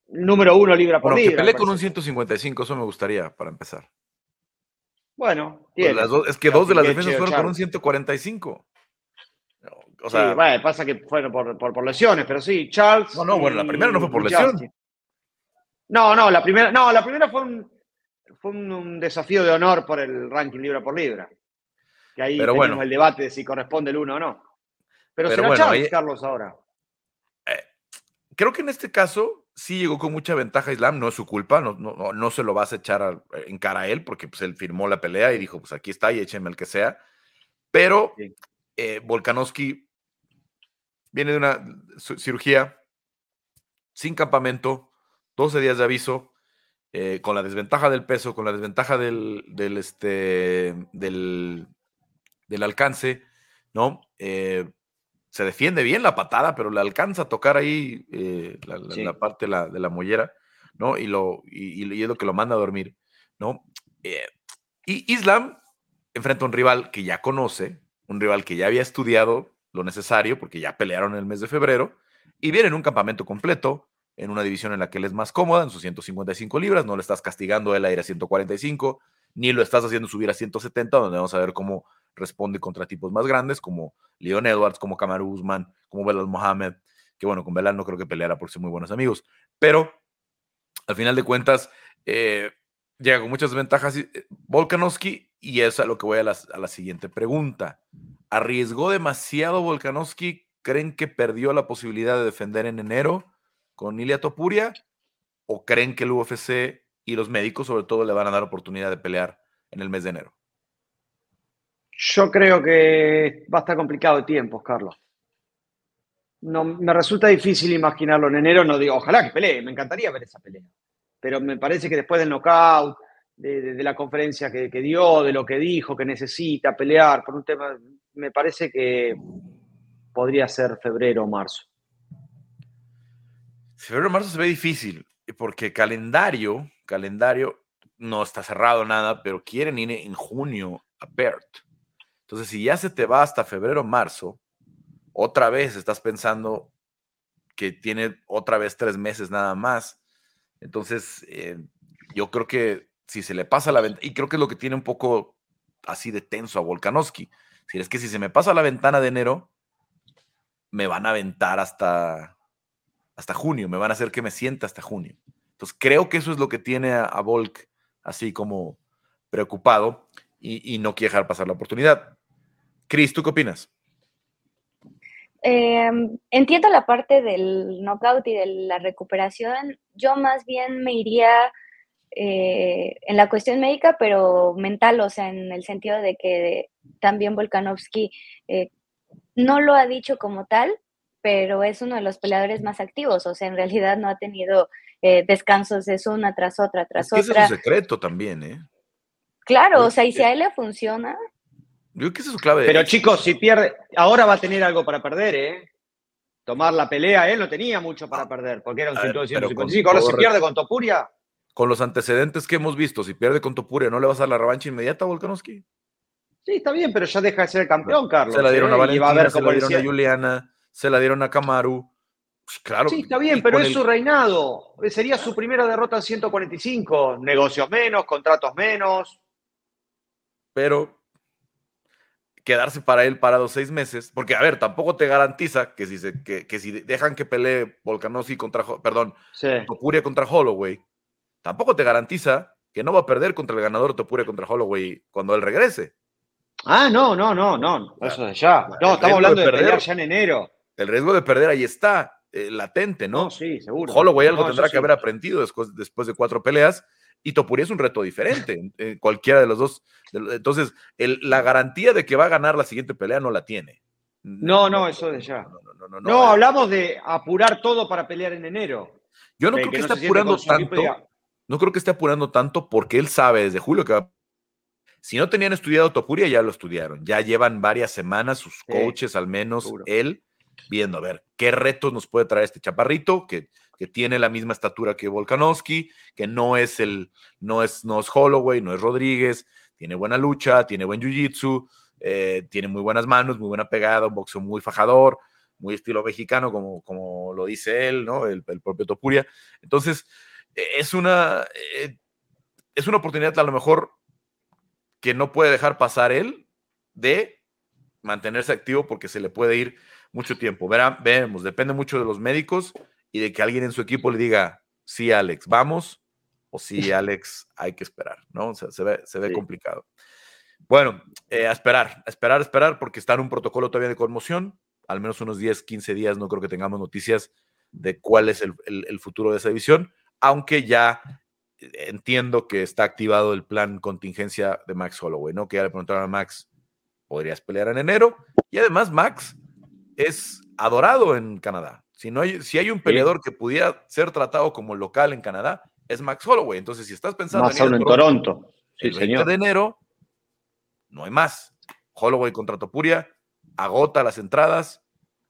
Número uno, libra por libra. Que pelee con un 155, eso me gustaría para empezar. Bueno, pues es que dos de las defensas fueron con un 145. O sea, sí, bueno, pasa que fueron por, por, lesiones, pero sí, Charles. No, no, bueno, la primera no fue por lesión. No, no, la primera, no, la primera fue un, fue un, desafío de honor por el ranking libra por libra. Que ahí Pero tenemos el debate de si corresponde el uno o no. Pero, Pero será Chávez, Carlos, ahora. Eh, creo que en este caso sí llegó con mucha ventaja Islam, no es su culpa, no, no, no se lo vas a echar en cara a él, porque pues, él firmó la pelea y dijo, pues aquí está y échenme el que sea. Pero eh, Volkanovski viene de una cirugía sin campamento, 12 días de aviso, eh, con la desventaja del peso, con la desventaja del, del, este, del, del alcance, ¿no? Eh, se defiende bien la patada, pero le alcanza a tocar ahí eh, la, parte de la, de la, mollera, ¿no? Y, lo, y, es lo que lo manda a dormir, ¿no? y Islam enfrenta a un rival que ya conoce, un rival que ya había estudiado lo necesario, porque ya pelearon en el mes de febrero, y viene en un campamento completo, en una división en la que él es más cómoda, en sus 155 libras, no le estás castigando él a ir a 145, ni lo estás haciendo subir a 170, donde vamos a ver cómo responde contra tipos más grandes, como Leon Edwards, como Kamaru Usman, como Belal Mohamed, que bueno, con Belal no creo que peleara por ser muy buenos amigos, pero al final de cuentas, eh, llega con muchas ventajas eh, Volkanovski, y es a lo que voy a la, a la siguiente pregunta. ¿Arriesgó demasiado Volkanovski? ¿Creen que perdió la posibilidad de defender en enero? Con Ilia Topuria? ¿O creen que el UFC y los médicos, sobre todo, le van a dar oportunidad de pelear en el mes de enero? Yo creo que va a estar complicado de tiempos, Carlos. No, me resulta difícil imaginarlo en enero. No digo, ojalá que pelee, me encantaría ver esa pelea. Pero me parece que después del knockout, de, la conferencia que, que, dio, de lo que dijo, que necesita pelear por un tema, me parece que podría ser febrero o marzo. Febrero marzo se ve difícil, eh, porque calendario, calendario no está cerrado nada, pero quieren ir en junio a Bert. Entonces, si ya se te va hasta febrero marzo, otra vez estás pensando que tiene otra vez tres meses nada más. Entonces, eh, yo creo que si se le pasa la ventana, y creo que es lo que tiene un poco así de tenso a Volkanovski. Si es que si se me pasa la ventana de enero, me van a aventar hasta hasta junio, me van a hacer que me sienta hasta junio. Entonces creo que eso es lo que tiene a, Volk así como preocupado y, no quiere dejar pasar la oportunidad. Cris, ¿tú qué opinas? Em, entiendo la parte del knockout y de la recuperación. Yo más bien me iría eh, en la cuestión médica, pero mental, o sea, en el sentido de que también Volkanovski eh, no lo ha dicho como tal, pero es uno de los peleadores más activos, o sea, en realidad no ha tenido eh, descansos, es una tras otra, tras otra. es un secreto también, ¿eh? Claro, o sea, y si a él le funciona. Yo creo que es su clave. Pero chicos, si pierde, ahora va a tener algo para perder, ¿eh? Tomar la pelea, él no tenía mucho para perder, porque era un 155. Ahora si pierde con Topuria. Con los antecedentes que hemos visto, si pierde con Topuria, ¿no le vas a dar la revancha inmediata a Volkanovski? Sí, está bien, pero ya deja de ser el campeón, Carlos. Se la dieron a ¿eh? Valentina, se la dieron a Juliana se la dieron a Kamaru. Pues, claro. Sí, está bien, pero es su reinado. Sería su primera derrota en 145. Negocios menos, contratos menos. Pero quedarse para él parado seis meses, porque a ver, tampoco te garantiza que si, se, que, si dejan que pelee Volkanovski contra, perdón, Topuria contra Holloway, tampoco te garantiza que no va a perder contra el ganador Topuria contra Holloway cuando él regrese. Ah, no, no, no, no, eso de ya. No, estamos hablando de, pelear ya en enero el riesgo de perder ahí está, eh, latente, ¿no? Sí, seguro. Holloway algo tendrá que haber aprendido después, después de cuatro peleas y Topuria es un reto diferente, cualquiera de los dos. Entonces, la garantía de que va a ganar la siguiente pelea no la tiene. No, no, eso de ya. No, hablamos de apurar todo para pelear en enero. Yo no creo que, esté apurando tanto. No creo que esté apurando tanto porque él sabe desde julio que va si no tenían estudiado Topuria, ya lo estudiaron. Ya llevan varias semanas, sus coaches al menos, él, viendo a ver qué retos nos puede traer este chaparrito que, que tiene la misma estatura que Volkanovski, que no es el, no es, no es Holloway, no es Rodríguez, tiene buena lucha, tiene buen jiu-jitsu, eh, tiene muy buenas manos, muy buena pegada, un boxeo muy fajador, muy estilo mexicano, como, como lo dice él, ¿no? El, propio Topuria. Entonces, e, es una, eh, es una oportunidad a lo mejor que no puede dejar pasar él de mantenerse activo porque se le puede ir mucho tiempo. Verán, vemos, depende mucho de los médicos y de que alguien en su equipo le diga, sí, Alex, vamos, o sí, Alex, hay que esperar, ¿no? O sea, se ve, se ve complicado. Bueno, eh, a esperar, a esperar, a esperar, porque está en un protocolo todavía de conmoción. Al menos unos 10, 15 días no creo que tengamos noticias de cuál es el, el futuro de esa división, aunque ya entiendo que está activado el plan contingencia de Max Holloway, ¿no? Que ya le preguntaron a Max, podrías pelear en enero. Y además, Max es adorado en Canadá. Si, no hay, si hay un peleador que pudiera ser tratado como local en Canadá, es Max Holloway. Entonces, si estás pensando Más en, en Toronto, Sí, el 20 de enero, no hay más. Holloway contra Topuria agota las entradas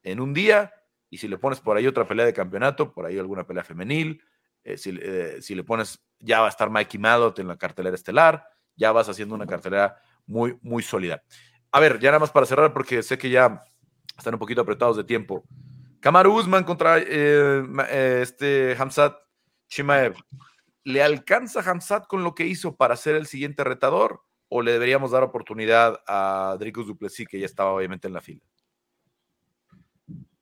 en un día y si le pones por ahí otra pelea de campeonato, por ahí alguna pelea femenil, eh, si, eh, si, le pones, ya va a estar Mikey Madot en la cartelera estelar, ya vas haciendo una cartelera muy, muy sólida. A ver, ya nada más para cerrar, porque sé que ya están un poquito apretados de tiempo. Kamaru Usman contra eh, este Hamzat Chimaev. ¿Le alcanza Hamzat con lo que hizo para ser el siguiente retador? ¿O le deberíamos dar oportunidad a Dricus Duplessis, que ya estaba obviamente en la fila?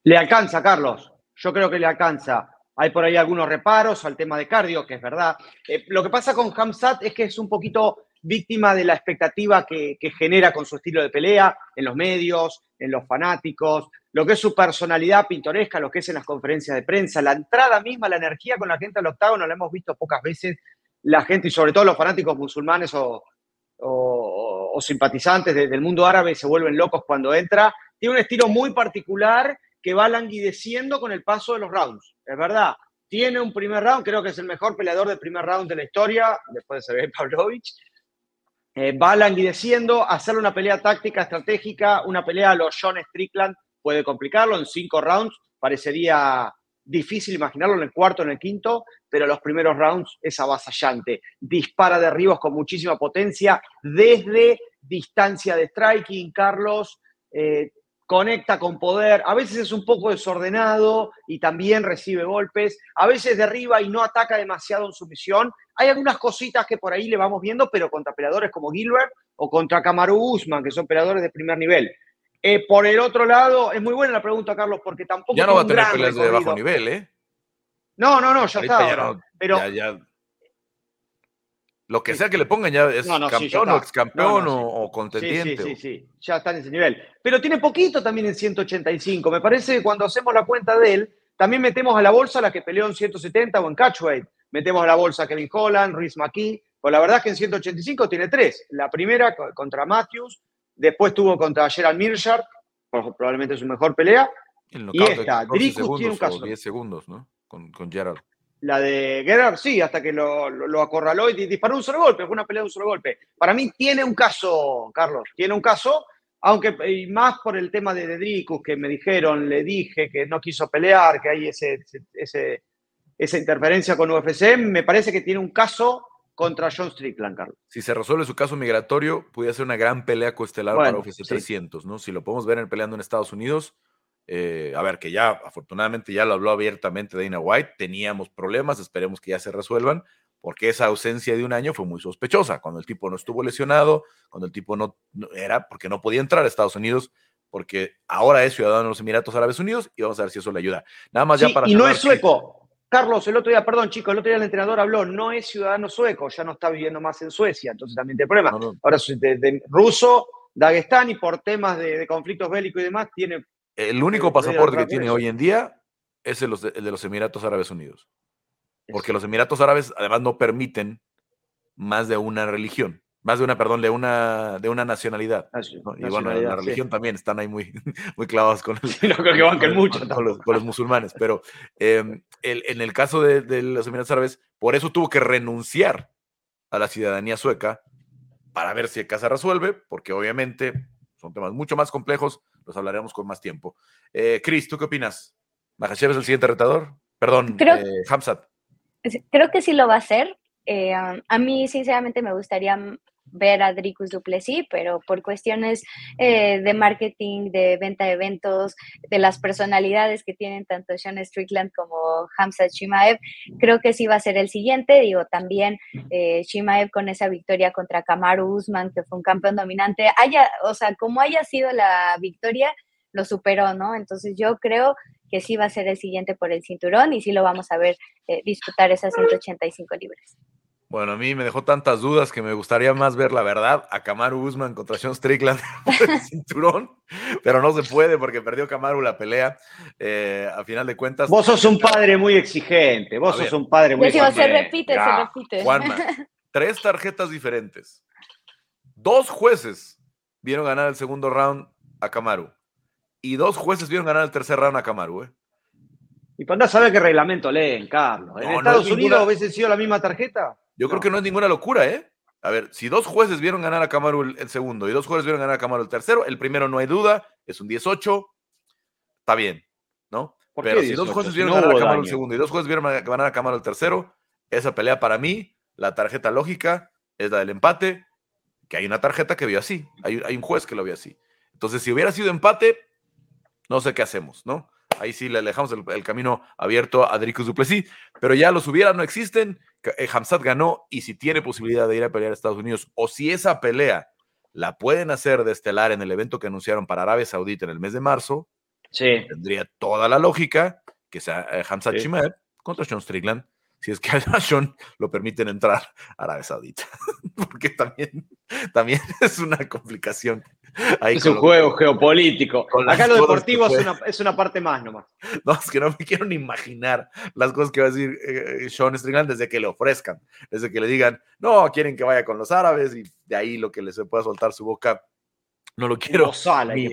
Le alcanza, Carlos. Yo creo que le alcanza. Hay por ahí algunos reparos al tema de cardio, que es verdad. Eh, lo que pasa con Hamzat es que es un poquito víctima de la expectativa que, que, genera con su estilo de pelea en los medios, en los fanáticos, lo que es su personalidad pintoresca, lo que es en las conferencias de prensa, la entrada misma, la energía con la gente al octágono, la hemos visto pocas veces. La gente, y sobre todo los fanáticos musulmanes o, o, o simpatizantes de, del mundo árabe, se vuelven locos cuando entra. Tiene un estilo muy particular que va languideciendo con el paso de los rounds, es verdad. Tiene un primer round, creo que es el mejor peleador del primer round de la historia, después de Sergei Pavlovich. Eh, va languideciendo, hacerle una pelea táctica, estratégica, una pelea a los John Strickland puede complicarlo en cinco rounds, parecería difícil imaginarlo en el cuarto, en el quinto, pero los primeros rounds es avasallante. Dispara derribos con muchísima potencia desde distancia de striking, Carlos. Eh, conecta con poder, a veces es un poco desordenado y también recibe golpes, a veces derriba y no ataca demasiado en su misión. Hay algunas cositas que por ahí le vamos viendo, pero contra peleadores como Gilbert o contra Kamaru Usman, que son peleadores de primer nivel. Eh, por el otro lado, es muy buena la pregunta, Carlos, porque tampoco. Ya no va a tener peleas de bajo nivel, ¿eh? No, no, no, ya Ahorita está. Ya no, pero. Ya, ya. Lo que sea que le pongan ya es no, no, campeón sí, o ex campeón no, o, o, contendiente. Sí, sí, sí, sí, ya está en ese nivel. Pero tiene poquito también en 185. Me parece que cuando hacemos la cuenta de él, también metemos a la bolsa la que peleó en 170 o en catchweight. Metemos a la bolsa a Kevin Holland, Rhys McKee. Pues la verdad es que en 185 tiene tres. La primera contra Matthews, después tuvo contra Gerald Mirchard, probablemente su mejor pelea. Y esta, Dricus tiene un caso. 10 segundos, ¿no? Con, con Gerald. La de Gerard, sí, hasta que lo, lo, lo, acorraló y disparó un solo golpe, fue una pelea de un solo golpe. Para mí tiene un caso, Carlos, tiene un caso, aunque y más por el tema de Dedricus, que me dijeron, le dije que no quiso pelear, que hay ese, ese, esa interferencia con UFC, me parece que tiene un caso contra John Strickland, Carlos. Si se resuelve su caso migratorio, puede ser una gran pelea coestelar bueno, para UFC sí. 300, ¿no? Si lo podemos ver en peleando en Estados Unidos, eh, a ver, que ya afortunadamente ya lo habló abiertamente Dana White, teníamos problemas, esperemos que ya se resuelvan, porque esa ausencia de un año fue muy sospechosa, cuando el tipo no estuvo lesionado, cuando el tipo no, no era porque no podía entrar a Estados Unidos, porque ahora es ciudadano de los Emiratos Árabes Unidos y vamos a ver si eso le ayuda. Nada más sí, ya para... Y no es sueco. Carlos, el otro día, perdón chicos, el otro día el entrenador habló, no es ciudadano sueco, ya no está viviendo más en Suecia, entonces también tiene problema. No, no. Ahora de, de ruso, Dagestán y por temas de, de conflictos bélicos y demás tiene el único pasaporte que tiene hoy en día es el de, el de los Emiratos Árabes Unidos. Porque los Emiratos Árabes además no permiten más de una religión, más de una, perdón, de una, de una nacionalidad. ¿no? Y bueno, la religión sí. también están ahí muy, muy clavados con, el, sí, no creo que banquen mucho, con, los, con, los, musulmanes. Pero eh, el, en el caso de, de los Emiratos Árabes, por eso tuvo que renunciar a la ciudadanía sueca para ver si el caso resuelve, porque obviamente son temas mucho más complejos, los hablaremos con más tiempo. Eh, Cris, ¿tú qué opinas? ¿Makhachev es el siguiente retador? Perdón, creo, eh, Hamzat. Creo que sí lo va a hacer. Eh, a mí, sinceramente, me gustaría ver a Dricus Duplessis, pero por cuestiones eh, de marketing, de venta de eventos, de las personalidades que tienen tanto Sean Strickland como Hamza Chimaev, creo que sí va a ser el siguiente. Digo, también eh, Chimaev con esa victoria contra Kamaru Usman, que fue un campeón dominante, haya, o sea, como haya sido la victoria, lo superó, ¿no? Entonces yo creo que sí va a ser el siguiente por el cinturón y sí lo vamos a ver eh, disputar esas 185 libras. Bueno, a mí me dejó tantas dudas que me gustaría más ver la verdad a Kamaru Usman contra Sean Strickland por el cinturón, pero no se puede porque perdió Kamaru la pelea. Eh, a final de cuentas. Vos sos un padre muy exigente. Vos sos un padre muy exigente. Se repite, ya. se repite. Juanma, tres tarjetas diferentes. Dos jueces vieron ganar el segundo round a Kamaru. Y dos jueces vieron ganar el tercer round a Kamaru, ¿eh? Y para saber qué reglamento leen, Carlos. ¿En Estados Unidos hubiese sido la misma tarjeta? Yo creo que no es ninguna locura, ¿eh? A ver, si dos jueces vieron ganar a Kamaru el, segundo y dos jueces vieron ganar a Kamaru el tercero, el primero no hay duda, es un 18, está bien, ¿no? Pero si dos jueces vieron ganar a Kamaru el segundo y dos jueces vieron ganar a Kamaru el tercero, esa pelea para mí, la tarjeta lógica es la del empate, que hay una tarjeta que vio así, hay, hay un juez que lo vio así. Entonces, si hubiera sido empate, no sé qué hacemos, ¿no? Ahí sí le dejamos el, camino abierto a Dricus Duplessis, pero ya los hubiera, no existen. Eh, Hamzat ganó y si tiene posibilidad de ir a pelear a Estados Unidos o si esa pelea la pueden hacer de estelar en el evento que anunciaron para Arabia Saudita en el mes de marzo, tendría toda la lógica que sea eh, Hamzat Chimaev contra Sean Strickland si es que a Sean lo permiten entrar a Arabia Saudita. Porque también, también es una complicación. es un juego geopolítico. Acá lo deportivo es una, parte más nomás. No, es que no me quiero ni imaginar las cosas que va a decir eh, Sean Strickland desde que le ofrezcan, desde que le digan, no, quieren que vaya con los árabes y de ahí lo que le se pueda soltar su boca. No lo quiero ni,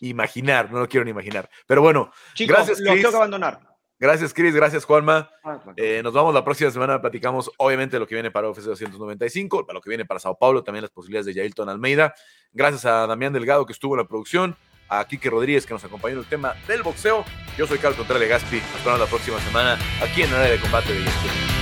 imaginar, no lo quiero ni imaginar. Pero bueno, gracias. Lo tengo que abandonar. Gracias, Chris. Gracias, Juanma. Ah, eh, nos vamos la próxima semana. Platicamos, obviamente, lo que viene para UFC 295, para lo que viene para Sao Paulo, también las posibilidades de Yailton Almeida. Gracias a Damián Delgado, que estuvo en la producción, a Kike Rodríguez, que nos acompañó en el tema del boxeo. Yo soy Carlos Contreras Gaspi. Nos vemos la próxima semana aquí en el área de combate de ESPN.